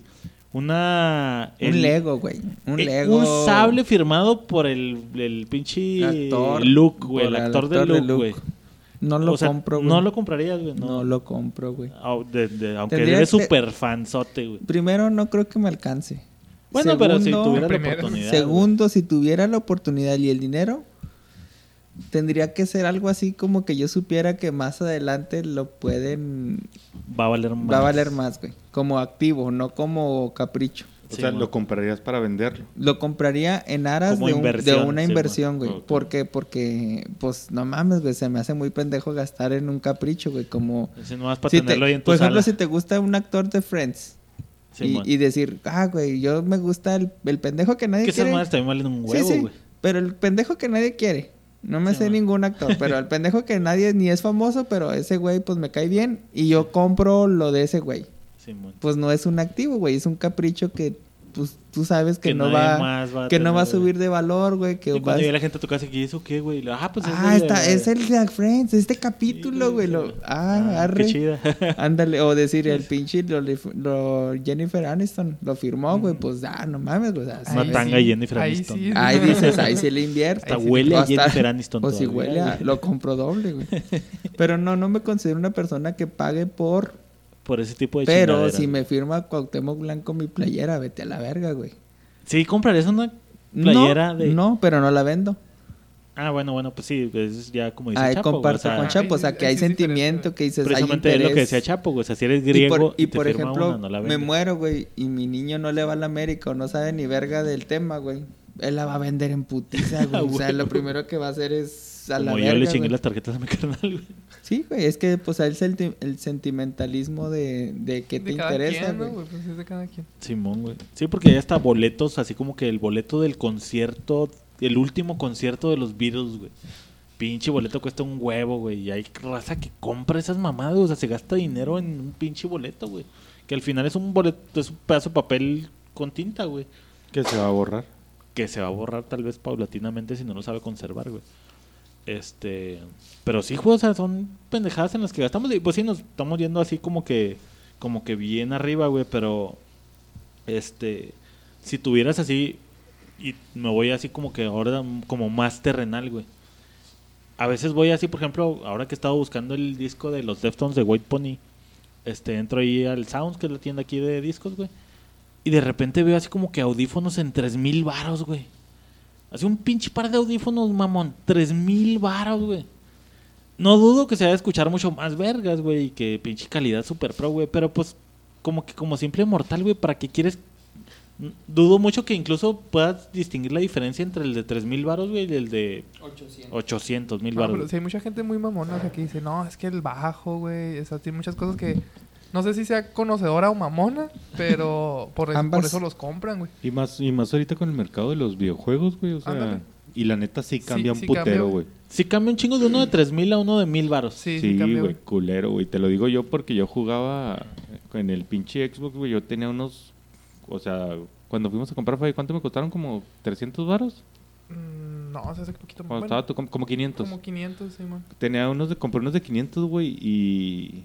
A: una...
B: Un Lego, güey. Un
A: eh,
B: Lego.
A: Un sable firmado por el, el pinche
B: Actor,
A: Luke, güey, el actor, de
B: actor de
A: Luke, güey.
B: No lo
A: O sea,
B: compro, güey.
A: No lo comprarías, güey.
B: No,
A: No,
B: lo compro, güey.
A: Au- de- de- aunque eres super fanzote, güey.
B: Primero, no creo que me alcance.
A: Bueno, pero si
B: Segundo-
A: tuvieras la oportunidad.
B: Segundo, si tuviera la oportunidad y el dinero, tendría que ser algo así como que yo supiera que más adelante lo pueden...
A: va a valer más.
B: Va a valer más, güey. Como activo, no como capricho.
D: O
A: Sí,
D: sea,
A: man.
D: lo comprarías para venderlo.
B: Lo compraría en aras de, un-
A: inversión,
B: de una
A: sí,
B: inversión, güey.
D: Ok.
B: ¿Por qué? Porque, pues, no mames, güey. Se me hace muy pendejo gastar en un capricho, güey. Como...
A: Ese nomás para
B: si te-
A: tenerlo ahí en tu
B: por ejemplo,
A: sala.
B: si te gusta un actor de Friends y, decir, ah, güey, yo me gusta el, el pendejo que nadie
A: que esas
B: quiere.
A: también valen un huevo,
B: sí,
A: güey.
B: pero el pendejo que nadie quiere. No me
A: Sí,
B: sé
A: man.
B: ningún actor, pero el pendejo que nadie ni es famoso, pero ese güey pues me cae bien y yo compro lo de ese güey. Pues no es un activo, güey, es un capricho que pues tú sabes que,
A: Que
B: no va,
A: más va a
B: que no va a subir de valor, güey, que
A: Y cuando llegue la gente a tu casa, ¿qué eso qué, güey? Ah, pues es
B: Ah,
A: el
B: está,
A: de-
B: es el de Friends, este capítulo, güey.
A: Sí,
B: lo-
A: güey.
B: Ah, arre.
A: Qué chida.
B: Ándale, o decir el pinche lo, lo Jennifer Aniston lo firmó, güey, pues ah, no mames, güey. o sea,
A: Una tanga
B: sí.
A: Jennifer
C: Ahí
A: Aniston.
C: sí.
B: Ahí dices, ahí sí le invierte.
A: Hasta huele a Jennifer Aniston.
B: O si huele a, lo compro doble, güey. Pero no, no me considero una persona que pague por...
A: Por ese tipo de
B: Pero si me firma Cuauhtémoc Blanco mi playera, vete a la verga, güey.
A: Sí, comprarías una playera
B: no,
A: de...
B: no, pero no la vendo.
A: Ah, bueno, bueno, pues sí, es ya como dice
B: Ahí
A: Chapo,
B: comparto
A: o sea,
B: con Chapo, o sea, que hay sentimiento, que dices, hay
A: es lo que decía Chapo, güey. O sea, si eres
B: Y
A: griego
B: por, y
A: te
B: por
A: firma
B: ejemplo,
A: una, no la
B: me muero, güey, y mi niño no le va a la América o no sabe ni verga del tema, güey. Él la va a vender en putiza, güey. o sea, lo primero que va a hacer es a la
A: Como yo
B: verga,
A: le chingué
B: güey.
A: las tarjetas a mi carnal, güey.
B: Sí, güey, es que pues el, senti- el sentimentalismo de, de qué te
C: De cada
B: interesa,
C: quien, ¿no,
B: güey.
C: güey? Pues es de cada quien.
A: Simón, güey. Sí, porque ya está boletos, así como que el boleto del concierto el último concierto de los Beatles, güey. Pinche boleto cuesta un huevo, güey. Y hay raza que compra esas mamadas, o sea, se gasta dinero en un pinche boleto, güey. Que al final es un boleto, es un pedazo de papel con tinta, güey.
D: Que se va a borrar.
A: Que se va a borrar tal vez paulatinamente si no lo sabe conservar, güey. Este. Pero sí, o sea, son pendejadas en las que gastamos. Y pues sí, nos estamos yendo así como que. Como que bien arriba, güey. Pero. Este. Si tuvieras así. Y me voy así como que ahora. Como más terrenal, güey. A veces voy así, por ejemplo, ahora que he estado buscando el disco de los Deftones de White Pony. Este, entro ahí al Sounds, que es la tienda aquí de discos, güey. Y de repente veo así como que audífonos en 3000 varos, güey. Así un pinche par de audífonos, mamón. 3000 varos, güey. No dudo que se vaya a escuchar mucho más vergas, güey. Y que pinche calidad super pro, güey. Pero pues, como que como simple mortal, güey, ¿para qué quieres? Dudo mucho que incluso puedas distinguir la diferencia entre el de 3000 varos, güey, y el de 800 mil
C: No,
A: varos.
C: pero sí hay mucha gente muy mamona o sea, que dice, no, es que el bajo, güey. O sea, tiene muchas cosas que. No sé si sea conocedora o mamona, pero por,
B: Ambas.
C: por eso los compran, güey.
D: Y más, y más ahorita con el mercado de los videojuegos, güey. O sea,
C: Ándale.
D: y la neta sí cambia
C: sí
D: un
C: cambia,
D: putero,
C: güey.
D: güey.
A: Sí cambia un chingo de uno de 3000 a uno de 1000 varos.
C: Sí, sí,
D: Sí,
C: cambia,
D: güey,
C: güey.
D: culero, güey. Te lo digo yo porque yo jugaba en el pinche Xbox, güey. Yo tenía unos. O sea, cuando fuimos a comprar, fue, ¿cuánto me costaron? ¿Como 300 varos?
C: Mm, no, o sea, hace poquito
D: Cuando
C: bueno,
D: estaba como 500.
C: Como 500, sí, man.
D: Tenía unos de. Compré unos de 500, güey. Y.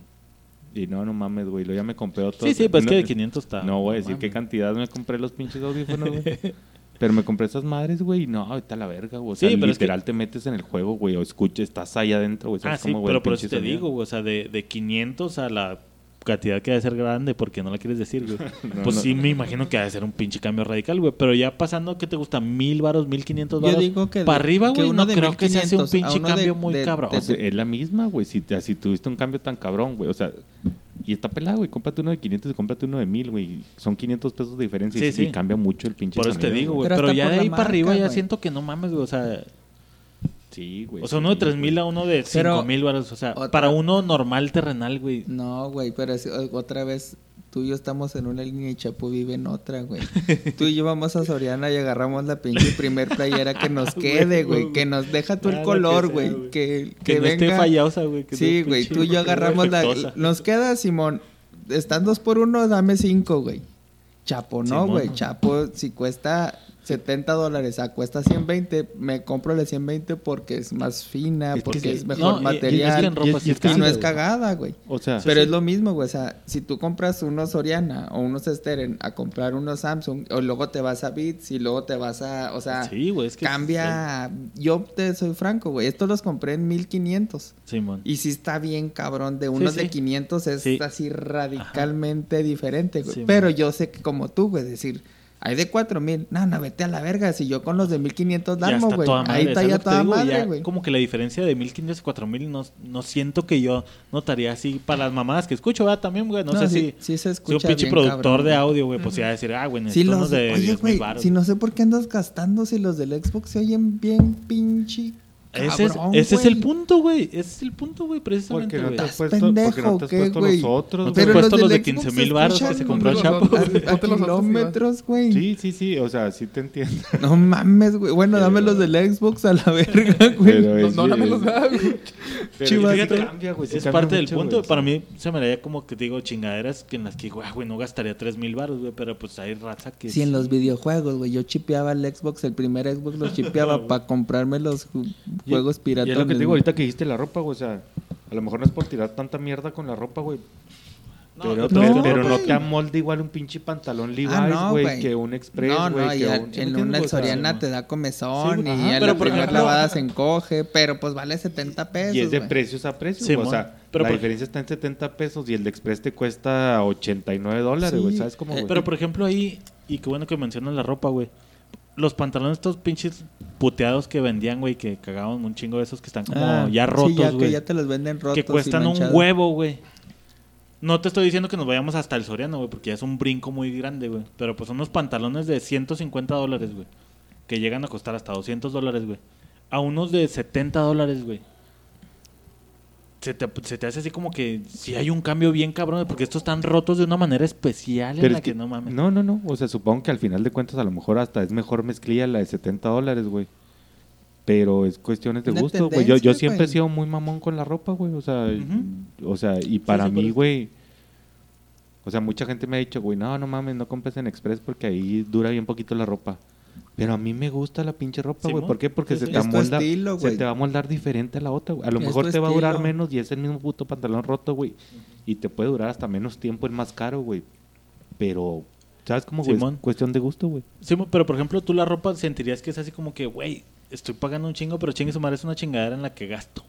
D: Y no, no mames, güey. Luego ya me compré otros.
A: Sí, sí, pues es
D: No,
A: que de 500 está.
D: No voy a decir
A: mames.
D: qué cantidad me compré los pinches audífonos, güey. Pero me compré esas madres, güey, y no, ahorita la verga, güey. O sea,
A: Sí, pero es que-
D: literal te metes en el juego, güey, o escuches, estás ahí adentro, güey.
A: Ah,
D: ¿sabes
A: sí,
D: cómo, güey?
A: pero por eso te digo, güey, o sea, de, de 500 a la cantidad que debe ser grande, porque no la quieres decir, güey.
D: No,
A: pues
D: no.
A: sí, me imagino que debe ser un pinche cambio radical, güey. Pero ya pasando, ¿qué te gusta? ¿Mil varos, mil quinientos
B: Yo
A: varos?
B: digo que
A: Para arriba, güey, no creo que se hace un
B: 1500 a
A: pinche
B: de-
A: cambio muy
B: de-
A: cabrón.
D: O sea, es la misma, güey. Si, te- si tuviste un cambio tan cabrón, güey. O sea, y está pelado, güey. Cómprate uno de 500 y cómprate uno de 1000, güey. Son 500 pesos de diferencia y,
A: Sí, sí.
D: y cambia mucho el pinche
A: por eso te digo, güey.
B: Pero
A: ya de ahí para arriba ya siento que no mames, güey. O sea,
D: Sí, güey.
A: o sea uno de
D: sí,
A: 3000
D: güey.
A: a uno de
B: Pero-
A: 5000 varos. O sea,
B: Otra-
A: para uno normal terrenal, güey.
B: No, güey, pero es- o- otra vez tú y yo estamos en una línea y Chapo vive en otra, güey. Tú y yo vamos a Soriana y agarramos la pinche primer playera que nos quede, güey. Que nos deja tú el color, güey. Que,
A: Que,
B: que
A: no esté
B: venga.
A: fallosa, güey.
B: Sí, güey. Tú y yo agarramos la. Nos queda, Simón. Están dos por uno, dame cinco, güey. Chapo, no, güey. Chapo, si cuesta 70 dólares, a cuesta 120, me compro la 120 porque es más fina,
D: Es
B: porque es mejor material.
D: Y es- y que
B: Y no es cagada, güey.
D: O sea,
B: Pero
A: sí.
B: es lo mismo, güey. O sea, si tú compras unos Soriana o unos Steren a comprar unos Samsung, o luego te vas a Beats y luego te vas a. O sea,
A: Sí, güey, es que...
B: cambia. Yo te soy franco, güey. Estos los compré en 1500.
A: Simón.
B: Y sí está bien cabrón. De unos de 500 es
A: Sí.
B: así radicalmente diferente, güey. Pero
A: man.
B: yo sé que como tú, güey, decir. Hay de 4000, no, no, vete a la verga. Si yo con los de 1500
A: Ya
B: darmo,
A: está
B: güey. Ahí está
A: ¿sabes
B: ya toda madre, güey.
A: Como que la diferencia de 1500 y 4000 no, no siento que yo notaría así para las mamadas que escucho, ¿verdad? También, güey. No,
B: No,
A: sé
B: sí,
A: si.
B: sí se
A: Si un
B: escucha
A: pinche productor
B: cabrón,
A: de
B: güey.
A: audio, güey, pues iba a decir, ah, güey,
B: Si los,
A: de
B: oye,
A: 10
B: güey, si no sé por qué andas gastando si los del Xbox se oyen bien pinche
A: Ese, es, ese el punto, güey. Ese es el punto, güey, precisamente,
D: porque no
A: güey.
D: te has puesto, porque no te has
B: ¿qué,
D: puesto los otros,
A: No te has puesto
B: los
A: de
B: Xbox
A: 15 mil varos que se compró el Chapo.
B: a, a
C: Ponte los otros,
B: kilómetros, güey.
D: Sí, sí, sí, o sea, sí te entiendo.
B: No mames, güey. Bueno, dame los del Xbox a la verga, güey.
D: Pero
C: No,
D: es
C: no, no me
D: bien.
C: los da, güey.
B: Chivas,
D: cambia,
A: es parte del punto. Para mí se me haría como que digo chingaderas que en las que, güey, güey, no gastaría 3 mil baros, güey. Pero pues hay raza que.
B: Sí, en los videojuegos, güey. Yo chipeaba el Xbox, el primer Xbox lo chipeaba para comprarme los ju-
D: Y-
B: juegos
D: Y
B: piratas.
D: es lo que te digo ahorita que dijiste la ropa, güey. O sea, a lo mejor no es por tirar tanta mierda con la ropa, güey.
A: No,
D: pero
A: no,
D: pero,
B: no,
D: pero no te amolda igual un pinche pantalón Levi's,
B: Ah, no,
D: güey,
B: güey.
D: que un Express,
B: No,
D: güey.
B: no, y
D: que
B: a-
D: un- ¿sí me
B: en una Soriana
A: no.
B: te da comezón
A: Sí,
B: y
A: ajá,
B: a
A: pero
B: la
A: por ejemplo-
B: lavada se encoge, pero pues vale 70 pesos.
D: Y es de
B: güey.
D: precios a precios,
A: Sí,
D: güey, o sea,
A: Pero
D: la
A: por-
D: diferencia está en 70 pesos y el de Express te cuesta 89 dólares,
B: Sí,
D: güey, ¿sabes cómo,
B: eh,
D: güey?
A: Pero por ejemplo ahí, y qué bueno que mencionas la ropa, güey. Los pantalones estos pinches puteados que vendían, güey, que cagaban un chingo de esos que están como
B: Ah,
A: ya
B: sí,
A: rotos,
B: ya
A: güey.
B: que ya te los venden rotos.
A: que
B: y
A: cuestan un huevo, güey. No te estoy diciendo que nos vayamos hasta el Soriano, güey, porque ya es un brinco muy grande, güey. Pero pues son unos pantalones de 150 dólares, güey. Que llegan a costar hasta 200 dólares, güey. A unos de 70 dólares, güey. Se te, se te hace así como que si hay un cambio bien cabrón, porque estos están rotos de una manera especial en
D: Pero
A: la
D: es
A: que,
D: que-
A: no mames.
D: No, no, no. O sea, supongo que al final de cuentas a lo mejor hasta es mejor mezclilla la de 70 dólares, güey. Pero es cuestiones de
B: Una
D: gusto, güey. Yo, yo siempre he sido muy mamón con la ropa, güey. O sea, o sea, y para
A: sí,
D: mí, güey. O sea, mucha gente me ha dicho, güey, no, no mames, no compres en Express porque ahí dura bien poquito la ropa. Pero a mí me gusta la pinche ropa, güey.
A: Simón.
D: ¿Por qué? Porque
A: Sí,
D: se te
B: estilo,
D: se te va a moldar diferente a la otra, güey. A lo mejor te va a durar menos y es el mismo puto pantalón roto, güey. Y te puede durar hasta menos tiempo, es más caro, güey. Pero, ¿sabes cómo, güey? Es
A: Simón.
D: cuestión de gusto, güey.
A: Sí, mo- pero por ejemplo, tú la ropa sentirías que es así como que, güey, estoy pagando un chingo, pero chingue su madre es una chingadera en la que gasto.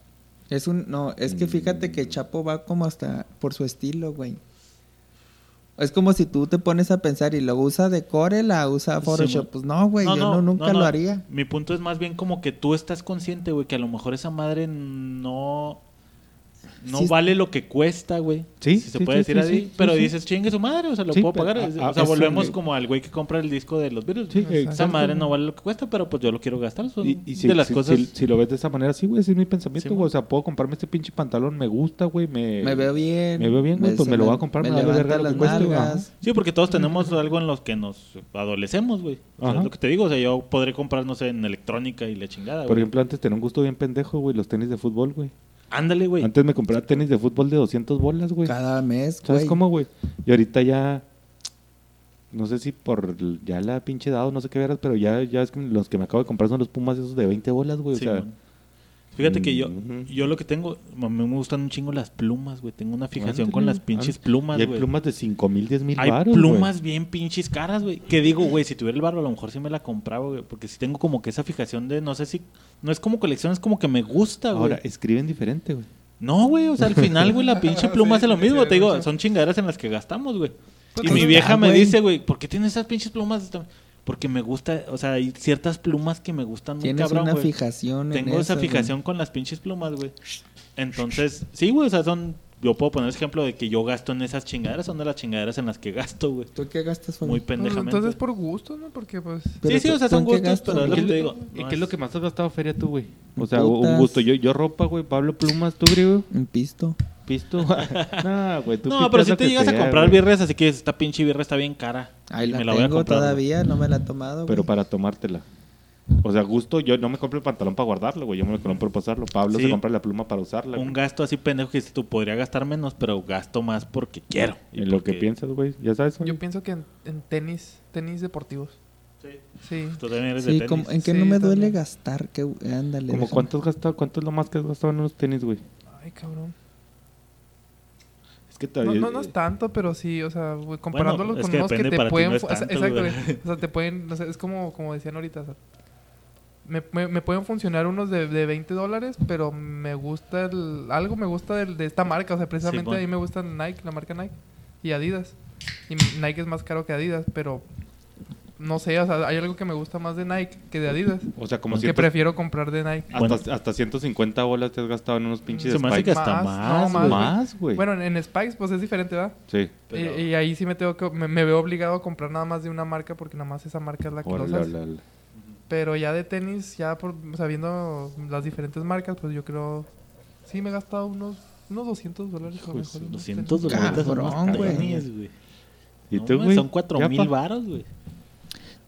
B: Es un, no, es que fíjate que Chapo va como hasta por su estilo, güey. Es como si tú te pones a pensar y lo usa de Core, la usa Photoshop. pues no, güey, yo no, nunca
A: no.
B: lo haría.
A: Mi punto es más bien como que tú estás consciente, güey, que a lo mejor esa madre no no
B: Sí.
A: vale lo que cuesta, güey.
D: Sí,
A: si se
D: sí,
A: puede
D: sí,
A: decir
D: sí,
A: así.
D: sí,
A: pero
D: sí.
A: dices, chingue su madre, o sea, lo
D: Sí,
A: puedo pagar. o sea, volvemos como al güey que compra el disco de los Beatles.
D: Sí,
A: Esa madre no vale lo que cuesta, pero pues yo lo quiero gastar. Son
D: Y, y si,
A: de las
D: si-
A: cosas...
D: si- si lo ves de esa manera, sí, güey, ese es mi pensamiento, güey. O sea, puedo comprarme este pinche pantalón, me gusta, güey. Me,
B: Me veo bien.
D: me veo bien, güey, pues me lo voy a comprar, me vale
B: levanta
D: verga
B: las nalgas.
A: Sí, porque todos tenemos algo en los que nos adolecemos, güey. O sea, lo que te digo, o sea, yo podré comprar, no sé, en electrónica y la chingada,
D: Por ejemplo, antes tenía un gusto bien pendejo, güey, los tenis de fútbol, güey.
A: Ándale, güey.
D: Antes me compraba tenis de fútbol de 200 bolas, güey.
B: Cada mes,
D: ¿Sabes
B: güey.
D: cómo, güey? Y ahorita ya. No sé si por ya la pinche dado, no sé qué veras, pero ya, ya es que los que me acabo de comprar son los Pumas esos de 20 bolas, güey. o sea,
A: man. Fíjate que yo,
D: Ujú.
A: yo lo que tengo, a mí me gustan un chingo las plumas, güey. Tengo una fijación
D: ándale,
A: con las
D: ándale.
A: pinches plumas,
D: Y hay
A: güey.
D: plumas de 5 mil, 10 mil
A: Hay
D: baros,
A: plumas bien pinches caras, güey. Que digo, güey, si tuviera el barro, a lo mejor sí me la compraba, güey. Porque sí tengo como que esa fijación de, no sé si, no es como colección, es como que me gusta, güey.
D: Ahora, escriben diferente, güey.
A: No, güey, o sea, al final, güey, la pinche pluma
C: Sí,
A: hace lo
C: sí,
A: mismo.
C: sí,
A: Te digo, son chingaderas en las que gastamos, güey.
C: Pues
A: Y mi vieja me dice, güey, ¿por qué tienes esas pinches plumas? Porque me gusta, o sea, hay ciertas plumas que me gustan muy
B: Tienes
A: cabrón,
B: una
A: güey.
B: fijación en
A: Tengo esa
B: eso,
A: fijación con las pinches plumas, güey. Entonces, sí, güey, o sea, son... Yo puedo poner ejemplo de que yo gasto en esas chingaderas, son de las chingaderas en las que gasto, güey.
B: ¿Tú qué gastas?
A: Muy pendejamente.
C: entonces por gusto, ¿no? Porque pues...
A: Sí, sí, o sea,
B: ¿tú
A: son gustos,
B: gastas,
A: pero es lo que te digo.
D: ¿Y
A: no
D: qué es lo que más has gastado feria tú, güey? O sea, un gusto. Yo, yo ropa, güey. Pablo Plumas, tú, güey.
B: Un pisto.
D: Pisto. no, güey. tú
A: No, pero si te llegas a comprar birres, así que esta pinche birra está bien cara.
B: Ahí
A: y
B: la
A: me la voy a
B: tengo
A: comprar.
B: todavía, no me la he tomado,
D: Pero
B: güey.
D: para tomártela. O sea, gusto, yo no me compro el pantalón para guardarlo, güey. Yo me lo compro para usarlo. Pablo
A: Sí.
D: se compra la pluma para usarla.
A: Un
D: güey.
A: gasto así pendejo que dices tú podría gastar menos, pero gasto más porque quiero. Y
D: En lo que piensas, güey. Ya sabes, güey.
C: Yo pienso que en, en tenis, tenis deportivos.
A: Sí.
C: Sí.
A: Tú también eres de tenis.
B: como- ¿en qué
C: Sí,
B: no me duele
C: también.
B: gastar? Que, ándale.
D: ¿Como cuánto has gastado? ¿Cuánto es lo más que has gastado en unos tenis, güey?
C: Ay, cabrón.
D: Es que
C: No,
D: todavía...
C: no, no es tanto, pero sí, o sea, güey, comparándolo con
A: que
C: unos que te pueden... fu- o sea,
A: tanto,
C: exacto. O sea, te pueden... o sea, es como, como decían ahorita, o sea, me, me, me pueden funcionar unos de, de 20 dólares, pero me gusta el... Algo me gusta del- de esta marca, o sea, precisamente
A: Simón.
C: a mí me gusta Nike, la marca Nike, y Adidas. Y Nike es más caro que Adidas, pero... No sé, o sea, hay algo que me gusta más de Nike que de Adidas.
D: O sea, como
C: que
D: siempre...
C: prefiero comprar de Nike.
D: Hasta,
A: Bueno.
D: hasta 150 bolas te has gastado en unos pinches
A: Se me hace que
D: spikes.
A: hasta
C: Más,
A: más,
C: no,
A: güey.
C: más,
D: Más, güey.
C: Bueno, en, en Spikes, pues es diferente, ¿verdad?
D: Sí.
A: Pero-
C: Y, y ahí sí me tengo que me, me veo obligado a comprar nada más de una marca porque nada más esa marca es la que
D: órale.
C: Pero ya de tenis, ya por sabiendo las diferentes marcas, pues yo creo sí me he gastado unos unos 200 dólares a lo
A: Pues,
C: mejor, en unos
A: 200
C: tenis.
A: dólares
B: güey.
D: ¿Y
A: No,
D: tú,
A: güey? Son 4
D: ¿Ya,
A: mil
D: pa?
A: varos, güey.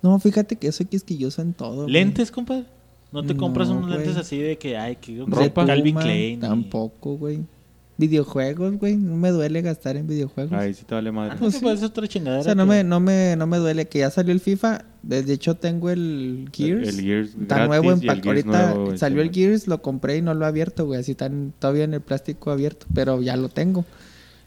B: No, fíjate que soy quisquilloso en todo.
A: ¿Lentes, compadre? ¿No te compras
B: No,
A: unos lentes así de que, ay, que
D: Ropa.
A: Calvin Klein?
B: Tampoco, güey. Videojuegos, güey. No me duele gastar en videojuegos.
D: Ahí sí te vale madre.
A: Ah,
B: Pues
A: no,
B: sí.
A: pues es otra chingadera.
B: o sea, no me, no, me, no me duele que ya salió el FIFA. De hecho, tengo el Gears.
D: El Gears
B: nuevo en pack. Ahorita
D: nuevo,
B: salió el
D: este,
B: Gears, lo compré y no lo he abierto, güey. Así tan todavía en el plástico abierto. Pero ya lo tengo.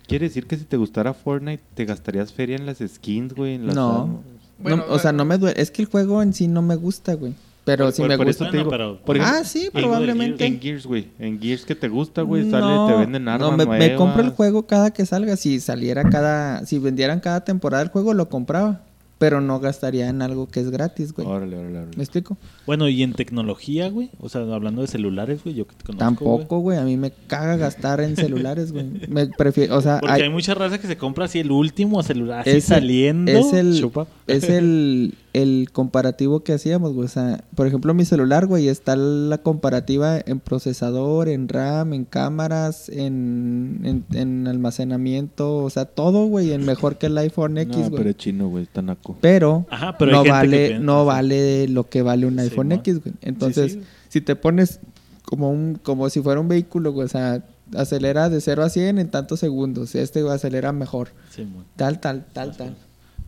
D: ¿Quiere decir que si te gustara Fortnite, te gastarías feria en las skins, güey? En las
B: No.
C: Bueno,
B: No, o sea, no me duele. Es que el juego en sí no me gusta, güey. Pero
D: Por-
B: si
D: por-
B: me
D: por
B: gusta.
D: eso te digo,
A: pero-
D: por ejemplo,
B: ah, sí, probablemente.
D: En Gears, güey. En Gears que te gusta, güey.
B: No,
D: Sale, te venden armas
B: No, me, me compro el juego cada que salga. Si saliera cada. Si vendieran cada temporada el juego, lo compraba. Pero no gastaría en algo que es gratis, güey.
D: Órale, órale, órale.
B: ¿Me explico?
A: Bueno, y en tecnología, güey. O sea, hablando de celulares, güey, yo que te conozco.
B: Tampoco, güey. A mí me caga gastar en celulares, güey. Me prefiero. O sea,
A: Porque
B: hay-
A: hay, mucha raza que se compra así el último celular, así
B: Es el-
A: saliendo.
B: es el-
A: chupa.
B: Es el, el comparativo que hacíamos, güey. O sea, por ejemplo, mi celular, güey, está la comparativa en procesador, en RAM, en cámaras, en, en, en almacenamiento. O sea, todo, güey, en mejor que el iPhone X,
D: No,
B: güey.
D: pero es chino, güey. Está naco.
B: Pero,
A: Ajá, pero
B: no vale
A: piensa
B: no vale lo que vale un
A: Sí,
B: iPhone. X, güey. Entonces,
A: Sí, sí.
B: Si te pones como un como si fuera un vehículo, güey, o sea, acelera de 0 a 100 en tantos segundos. Este acelera mejor.
A: Sí.
B: Tal, tal, tal, tal.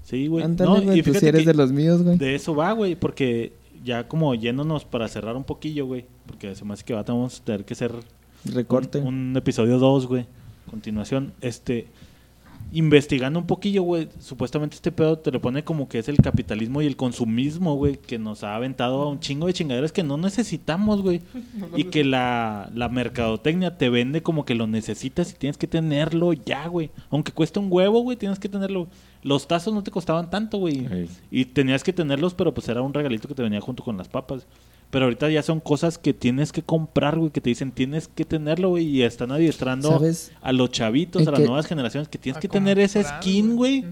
A: Sí, güey.
B: Ándale,
A: No,
B: güey,
A: y
B: tú si eres de los míos, güey.
A: De eso va, güey, porque ya como yéndonos para cerrar un poquillo, güey, porque se me hace que va, vamos a tener que hacer
B: Recorte.
A: un, un episodio 2, güey. Continuación, este investigando un poquillo, güey, supuestamente este pedo te lo pone como que es el capitalismo y el consumismo, güey, que nos ha aventado a un chingo de chingaderas que no necesitamos, güey. Y que la, la mercadotecnia te vende como que lo necesitas y tienes que tenerlo ya, güey. Aunque cueste un huevo, güey, tienes que tenerlo. Los tazos no te costaban tanto, güey.
D: Ey.
A: Y tenías que tenerlos, pero pues era un regalito que te venía junto con las papas. Pero ahorita ya son cosas que tienes que comprar, güey, que te dicen tienes que tenerlo, güey, y están adiestrando
B: ¿Sabes?
A: a los chavitos,
B: En
A: a las nuevas generaciones, que tienes que tener esa
C: comprar,
A: skin, güey.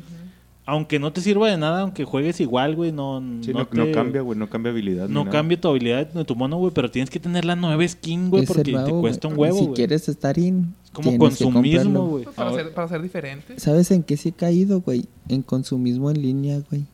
A: Aunque no te sirva de nada, aunque juegues igual, güey, no,
D: Sí,
A: no,
D: no, no
A: te-
D: cambia, güey, no cambia habilidad.
A: No cambia tu habilidad de tu mono, güey, pero tienes que tener la nueva skin, güey,
B: Es
A: porque te cuesta un huevo,
B: Si
A: güey.
B: quieres estar in,
A: Es como consumismo, güey.
C: Para ser, para ser diferente.
B: ¿Sabes en qué sí he caído, güey? En consumismo en línea, güey.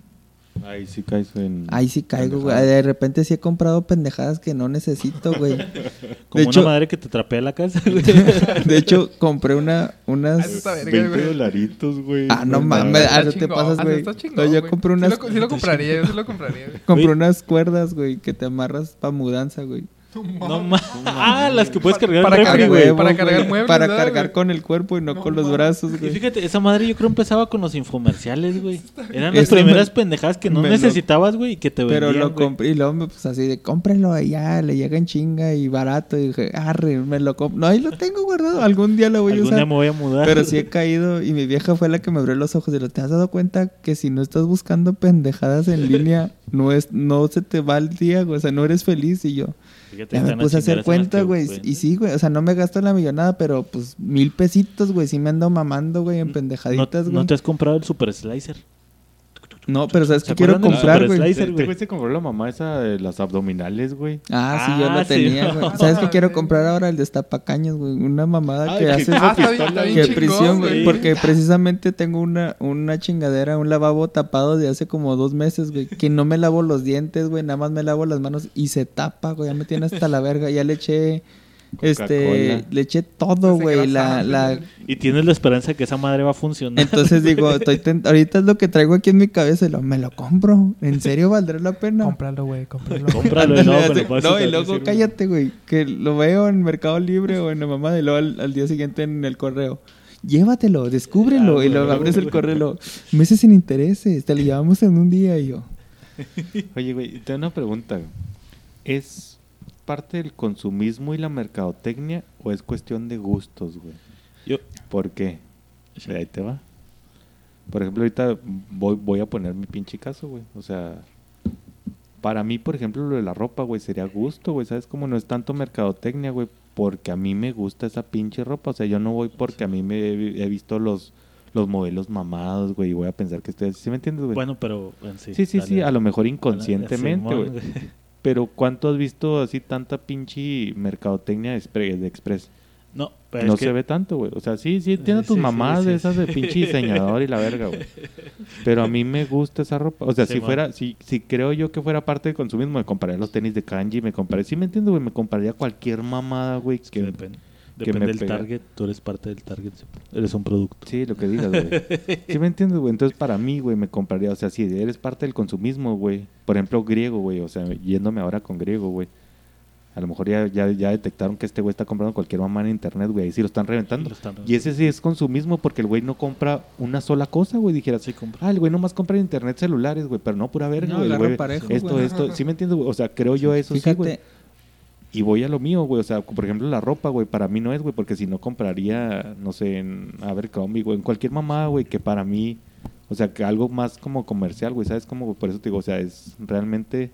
D: Ahí sí caes en.
B: Ahí sí caigo, güey. De repente sí he comprado pendejadas que no necesito, güey.
A: Como
B: de hecho-
A: una madre que te trapea la casa, güey.
B: De hecho, compré una,
C: Ah,
B: unas...
C: está verga,
D: 20
C: güey.
D: dolaritos, güey.
B: Ah, no mames, ah, no te pasas,
C: ah,
B: güey. No, yo
C: güey.
B: compré
C: Sí
B: unas...
C: lo, sí lo compraría, yo sí lo compraría. güey.
B: Compré unas cuerdas, güey, que te amarras pa' mudanza, güey.
A: No mames. Ah, las que puedes cargar
C: Para
A: refri,
C: cargar, para cargar muebles,
B: Para
C: ¿verdad,
B: cargar con el cuerpo y no,
C: No
B: con los brazos,
A: Y
B: güey.
A: fíjate, esa madre yo creo empezaba con los infomerciales, güey. Eran las
B: Eso
A: primeras
B: me-
A: pendejadas que no necesitabas, güey, y que te vendían,
B: Pero lo compré y luego me pues así de cómprenlo y ya, le llega en chinga y barato. Y dije, arre, me lo compro. No, ahí lo tengo guardado. Algún día lo voy a
A: Algún día
B: usar.
A: me voy a mudar.
B: Pero sí he caído y mi vieja fue la que me abrió los ojos y lo te has dado cuenta que si no estás buscando pendejadas en línea, no es no se te va el día, güey, o sea, no eres feliz y yo.
A: Fíjate,
B: Ya me puse a hacer cuenta, güey, y sí, güey, o sea, no me gasto la millonada, pero pues mil pesitos, güey, sí me ando mamando, güey, en
A: ¿No,
B: pendejaditas, güey.
A: ¿No te has comprado el Super Slicer?
B: No, pero sabes
A: ¿Se
B: que quiero comprar, güey.
D: Este güey se compró la mamá esa de las abdominales, güey.
B: Ah, sí, yo
A: Ah, sí,
B: tenía,
A: no.
B: güey. ¿Sabes qué quiero comprar ahora? El destapacaños, güey. Una mamada
D: Ay,
B: que
D: que-
B: hace
C: Ah, está bien, está bien
B: que
C: chingón,
B: prisión, güey.
A: güey.
B: Porque precisamente tengo una, una chingadera, un lavabo tapado de hace como dos meses, güey. Que no me lavo los dientes, güey. Nada más me lavo las manos y se tapa, güey. Ya me tiene hasta la verga. Ya le eché, este, le eché todo, güey. La, la...
A: Y tienes la esperanza de que esa madre va a funcionar.
B: Entonces digo, estoy ahorita es lo que traigo aquí en mi cabeza y lo, me lo compro. ¿En serio valdrá la pena?
C: Cómpralo, güey, cómpralo.
A: Cómpralo y
B: Ándale,
A: luego me
B: hace-
A: lo puedes
B: no,
A: usar,
B: y luego cállate, güey. Que lo veo en Mercado Libre o en la mamá y luego al, al día siguiente en el correo. Llévatelo, descúbrelo.
A: Ah,
B: y lo abres el correo. Meses sin intereses. Te lo llevamos en un día y yo.
D: Oye, güey, tengo una pregunta. güey. ¿Es parte del consumismo y la mercadotecnia o es cuestión de gustos, güey?
A: Yo,
D: ¿Por qué? Ahí te va. Por ejemplo, ahorita voy, voy a poner mi pinche caso, güey. O sea, para mí, por ejemplo, lo de la ropa, güey, sería gusto, güey. ¿Sabes cómo no es tanto mercadotecnia, güey? Porque a mí me gusta esa pinche ropa. O sea, yo no voy porque a mí me he, he visto los, los modelos mamados, güey, y voy a pensar que estoy así. ¿Sí me entiendes, güey?
A: bueno, pero en sí.
D: sí, sí, sí,
A: dale.
D: a lo mejor inconscientemente, güey. Pero ¿cuánto has visto así tanta pinche mercadotecnia de expre- de Express?
A: No, pero
D: no
A: es que
D: se ve tanto, güey. O sea, sí, sí, tiene
A: Sí,
D: tus
A: sí,
D: mamás
A: sí,
D: esas de pinche diseñador y la verga, güey. Pero a mí me gusta esa ropa. O sea, si
A: man.
D: fuera, si, si creo yo que fuera parte del consumismo, me compraría los tenis de kanji, me compraría, sí me entiendo, güey, me compraría cualquier mamada, güey.
A: que
D: Que,
A: depende.
D: que
A: Depende
D: me
A: del
D: pega.
A: target. Tú eres parte del target. Eres un producto.
D: Sí, lo que digas, güey. Sí me entiendes, güey. Entonces, para mí, güey, me compraría, o sea, si eres parte del consumismo, güey. Por ejemplo, griego, güey. O sea, yéndome ahora con griego, güey. A lo mejor ya, ya, ya detectaron que este güey está comprando cualquier mamá en internet, güey. Ahí sí lo están reventando.
A: Lo están
D: Y ese sí es consumismo porque el güey no compra una sola cosa, güey. Dijera,
A: Sí, compra.
D: ah, el güey nomás compra en internet celulares, güey, pero no pura verga,
B: No,
D: güey.
B: parejo,
D: esto,
B: güey.
D: esto, sí me entiendes, güey. O sea, creo yo eso sí, güey. Y voy a lo mío, güey. O sea, por ejemplo, la ropa, güey, para mí no es, güey, porque si no compraría, no sé, en Abercrombie, güey, en cualquier mamá, güey, que para mí, o sea, que algo más como comercial, güey, ¿sabes cómo? Por eso te digo, o sea, es realmente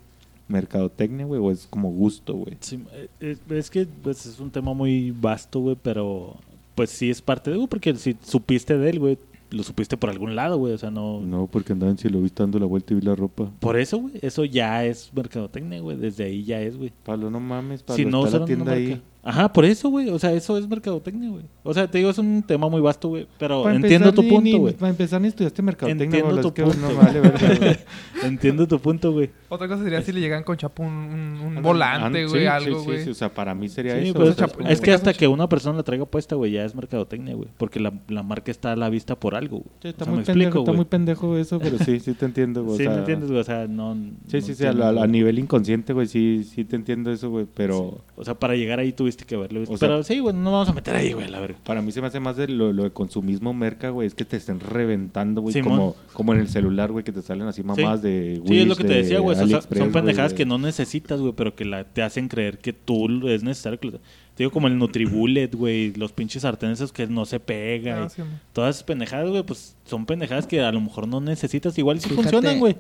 D: mercadotecnia, güey, o es como gusto, güey.
A: Sí, eh, es, es que pues, es un tema muy vasto, güey, pero pues sí es parte de, güey, porque si supiste de él, güey, lo supiste por algún lado, güey, o sea, no...
D: No, porque andaba en cielo vista dando la vuelta y vi la ropa.
A: Por eso, güey, eso ya es mercadotecnia, güey, desde ahí ya es, güey.
D: Pablo, no mames, Pablo,
A: Si no
D: está la tienda ahí.
A: Ajá, por eso, güey. O sea, eso es mercadotecnia, güey. O sea, te digo, es un tema muy vasto, güey. Pero
D: Para
A: entiendo
D: empezar,
A: tu
D: ni-
A: punto, güey.
D: Para empezar, ni estudiaste mercadotecnia,
A: Entiendo tu
D: es que
A: punto.
D: vale güey.
A: Entiendo tu punto, güey.
C: Otra cosa sería si le llegan con chapo un, un- un volante, güey,
D: sí,
C: algo,
D: sí,
C: güey.
D: sí, sí, o sea, para mí sería
A: Sí,
D: eso.
A: pues,
D: o sea,
C: chapo-
D: como-
A: es que hasta que una persona la traiga puesta, güey, ya es mercadotecnia, güey. Porque la, la marca está a la vista por algo, güey.
D: Sí, está,
A: O sea,
D: muy
A: me
D: pendejo,
A: explico,
D: está muy pendejo eso, pero sí, sí te entiendo, güey.
A: Sí, ¿me entiendes, güey? O sea, no...
D: Sí,
A: no
D: sí, sí, a, nivel inconsciente, güey, sí, sí te entiendo eso, güey, pero
A: O sea, para llegar ahí tuviste que verlo.
D: O sea-
A: Pero sí, güey, no vamos a meter ahí, güey, la verga.
D: para mí se me hace más de lo, lo de consumismo merca, güey, es que te estén reventando, güey,
A: Simón.
D: como, como en el celular, güey, que te salen así mamás de
A: Sí, es lo
D: Wish,
A: que te
D: de
A: decía, güey. Son, pendejadas que no necesitas, güey, pero que la, te hacen creer que tú es necesario. Que lo- te digo, como el Nutribullet, güey, los pinches sartenes esos que no se pega.
C: Ah,
A: y
C: sí,
A: todas esas pendejadas, güey, pues son pendejadas que a lo mejor no necesitas. Igual sí
B: Fíjate.
A: funcionan, güey.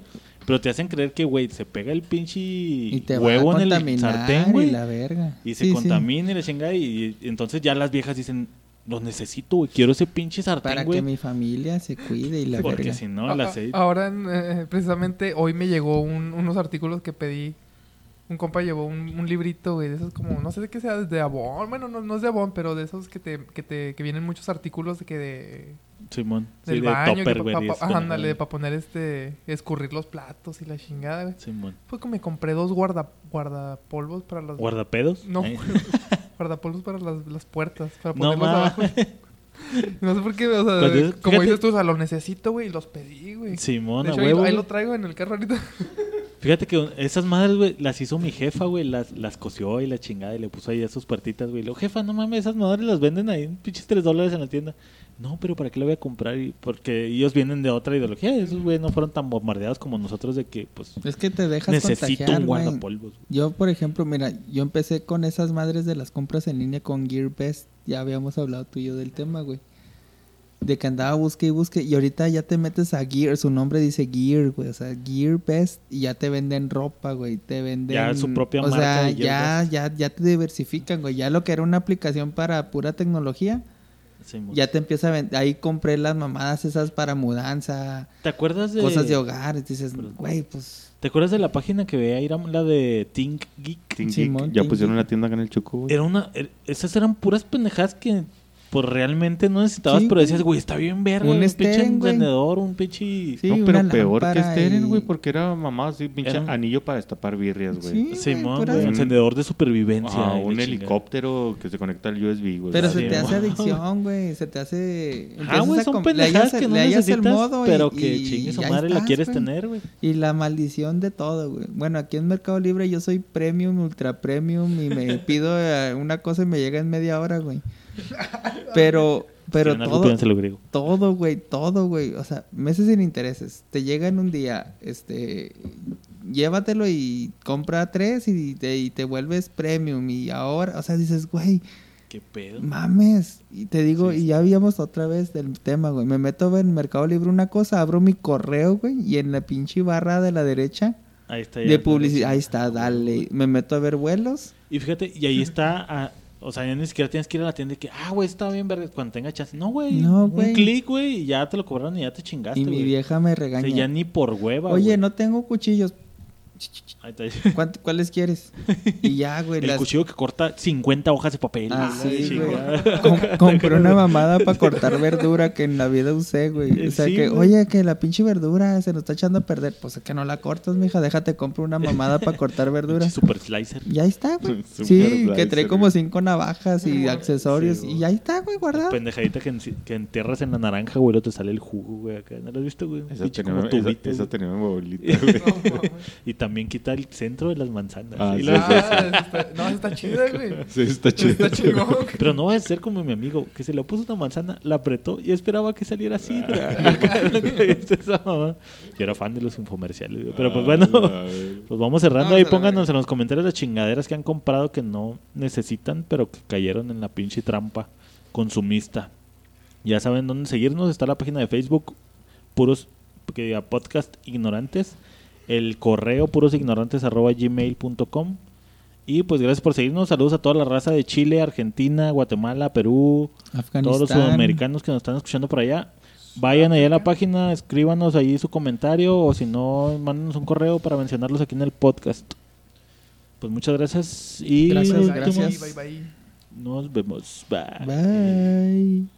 A: Pero te hacen creer que, güey, se pega el pinche
B: Y te
A: huevo en el sartén,
B: y
A: güey.
B: la verga.
A: Y se
B: Sí, sí.
A: contamina y la chingada. Y, y entonces ya las viejas dicen, lo necesito, güey. Quiero ese pinche
B: Para
A: sartén, güey.
B: que mi familia se cuide y la
A: Porque
B: verga.
A: si no, el aceite.
C: Ahora, eh, precisamente, hoy me llegó un- unos artículos que pedí. Un compa llevó un, un librito, güey, de esos como, no sé de qué sea, de Avon. Bueno, no, no es de Avon, pero de esos que te, que te que vienen muchos artículos de que de,
A: Simón. Sí,
C: del
A: de
C: baño.
A: topper, güey.
C: pa- pa- ándale, para poner este, escurrir los platos y la chingada, güey.
A: Simón.
C: Fue que me compré dos guarda, guardapolvos para las...
A: ¿Guardapedos?
C: No, guardapolvos para las, las puertas, para
A: No
C: ponerlos
A: mames.
C: abajo. No sé por qué, o sea,
A: Cuando
C: como
A: fíjate-
C: dices tú, o sea, lo necesito, güey, y los pedí, güey.
A: Simón,
C: De hecho, ahí,
A: huevo.
C: ahí lo traigo en el carro ahorita.
A: Fíjate que esas madres, güey, las hizo mi jefa, güey. Las, las cosió y la chingada y le puso ahí a sus puertitas, güey. Le digo, jefa, no mames, esas madres las venden ahí en pinches 3 dólares en la tienda. No, pero ¿para qué la voy a comprar? Y porque ellos vienen de otra ideología. Esos, güey, no fueron tan bombardeados como nosotros de que, pues,
B: Es que te dejas
A: necesito un guardapolvos. güey.
B: Yo, por ejemplo, mira, yo empecé con esas madres de las compras en línea con GearBest. Ya habíamos hablado tú y yo del tema, güey. De que andaba busque y busque. Y ahorita ya te metes a Gear. Su nombre dice Gear, güey. O sea, GearBest. Y ya te venden ropa, güey. Te venden...
A: Ya su propia
B: o
A: marca
B: sea,
A: de
B: ya, ya, ya te diversifican, güey. Ya lo que era una aplicación para pura tecnología. Ya te empieza a vender. Ahí compré las mamadas esas para mudanza.
A: ¿Te acuerdas de.
B: Cosas de hogar. Y dices, güey, pues...
A: ¿Te acuerdas de la página que veía ir la de Think Geek?
D: Think
B: Simón,
D: Geek, ya
B: Think
D: pusieron
B: Geek.
D: una tienda acá en el güey.
A: Era una. er- esas eran puras pendejadas que. Pues realmente no necesitabas,
B: Sí,
A: pero decías, güey, está bien verga.
B: Un
A: Un pinche
B: güey.
A: encendedor, un pinche.
B: Sí,
D: no, pero peor que
B: lámpara
D: Steren,
B: y-
D: güey, porque era mamá así, pinche
A: Era
D: anillo para destapar birrias, güey.
B: Sí, güey,
A: güey, encendedor de supervivencia. La
D: un
A: chingada.
D: helicóptero que se conecta al USB, güey.
B: Pero se te
A: Sí,
B: hace adicción, güey. Se te hace.
A: Ah, güey, son pendejadas que no
B: hallas el
A: necesitas,
B: modo y-
A: pero que chingue su madre la quieres
B: güey.
A: tener, güey.
B: Y la maldición de todo, güey. Bueno, aquí en Mercado Libre yo soy premium, ultra premium y me pido eh, una cosa y me llega en media hora, güey. Pero, pero todo, todo, güey, todo, güey. O sea, meses sin intereses. Te llega en un día, este, llévatelo y compra tres y te, y te vuelves premium. Y ahora, o sea, dices, güey,
A: ¿Qué pedo?
B: mames. Y te digo,
A: Sí,
B: y ya habíamos otra vez del tema, güey. Me meto en Mercado Libre una cosa, abro mi correo, güey, y en la pinche barra de la derecha
A: Ahí está. ya
B: de publicidad, ahí está, dale. Me meto a ver vuelos.
A: Y fíjate, y ahí está. ah, o sea, ya ni siquiera tienes que ir a la tienda y que, ah, güey, está bien, verga, cuando tenga chance. No, güey.
B: No,
A: Un
B: güey.
A: clic, güey, y ya te lo cobraron y ya te chingaste,
B: Y mi
A: güey.
B: vieja me
A: O
B: regaña.
A: sea, ya ni por hueva,
B: Oye,
A: güey.
B: no tengo cuchillos.
A: Ahí está.
B: ¿Cuánto- ¿Cuáles quieres? Y ya, güey.
A: El
B: las-
A: cuchillo que corta 50 hojas de papel.
B: Ah,
A: la
B: sí, güey. Com- compré una mamada para cortar verdura que en la vida usé, güey. O sea,
A: Sí,
B: que,
A: güey.
B: oye, que la pinche verdura se nos está echando a perder. Pues es que no la cortas, mija. Déjate, compro una mamada para cortar verdura.
A: Super slicer.
B: Y ahí está, güey.
D: Super
B: Sí, que trae como cinco navajas y accesorios.
A: Sí,
B: y ahí está, güey, guardado.
A: Pendejadita que, en- que entierras en la naranja, güey, luego te sale el jugo, güey, acá. ¿No lo has visto, güey?
D: Esa tenía,
A: como
D: esa,
A: tubito,
D: esa tenía mi abuelita, güey.
A: Y también quita el centro de las manzanas.
D: Ah,
A: Y
D: sí,
A: la-
D: sí,
C: Ah, eso está- no, está chida, güey.
D: Sí, está chido.
C: Está chingón.
A: Pero no va a ser como mi amigo, que se le puso una manzana, la apretó y esperaba que saliera así. mamá. Yo era fan de los infomerciales, güey. Pero pues bueno, pues vamos cerrando. Ahí pónganos en los comentarios las chingaderas que han comprado que no necesitan, pero que cayeron en la pinche trampa consumista. Ya saben dónde seguirnos. Está la página de Facebook, puros que diga podcast ignorantes. El correo purosignorantes arroba gmail.com. Y pues gracias por seguirnos. Saludos a toda la raza de Chile, Argentina, Guatemala, Perú,
B: Afganistán.
A: todos los sudamericanos que nos están escuchando por allá. Vayan allá a la página, escríbanos ahí su comentario o si no, mándenos un correo para mencionarlos aquí en el podcast. Pues muchas gracias y
B: Gracias, gracias.
C: Bye, bye.
A: Nos vemos. Bye.
B: Bye.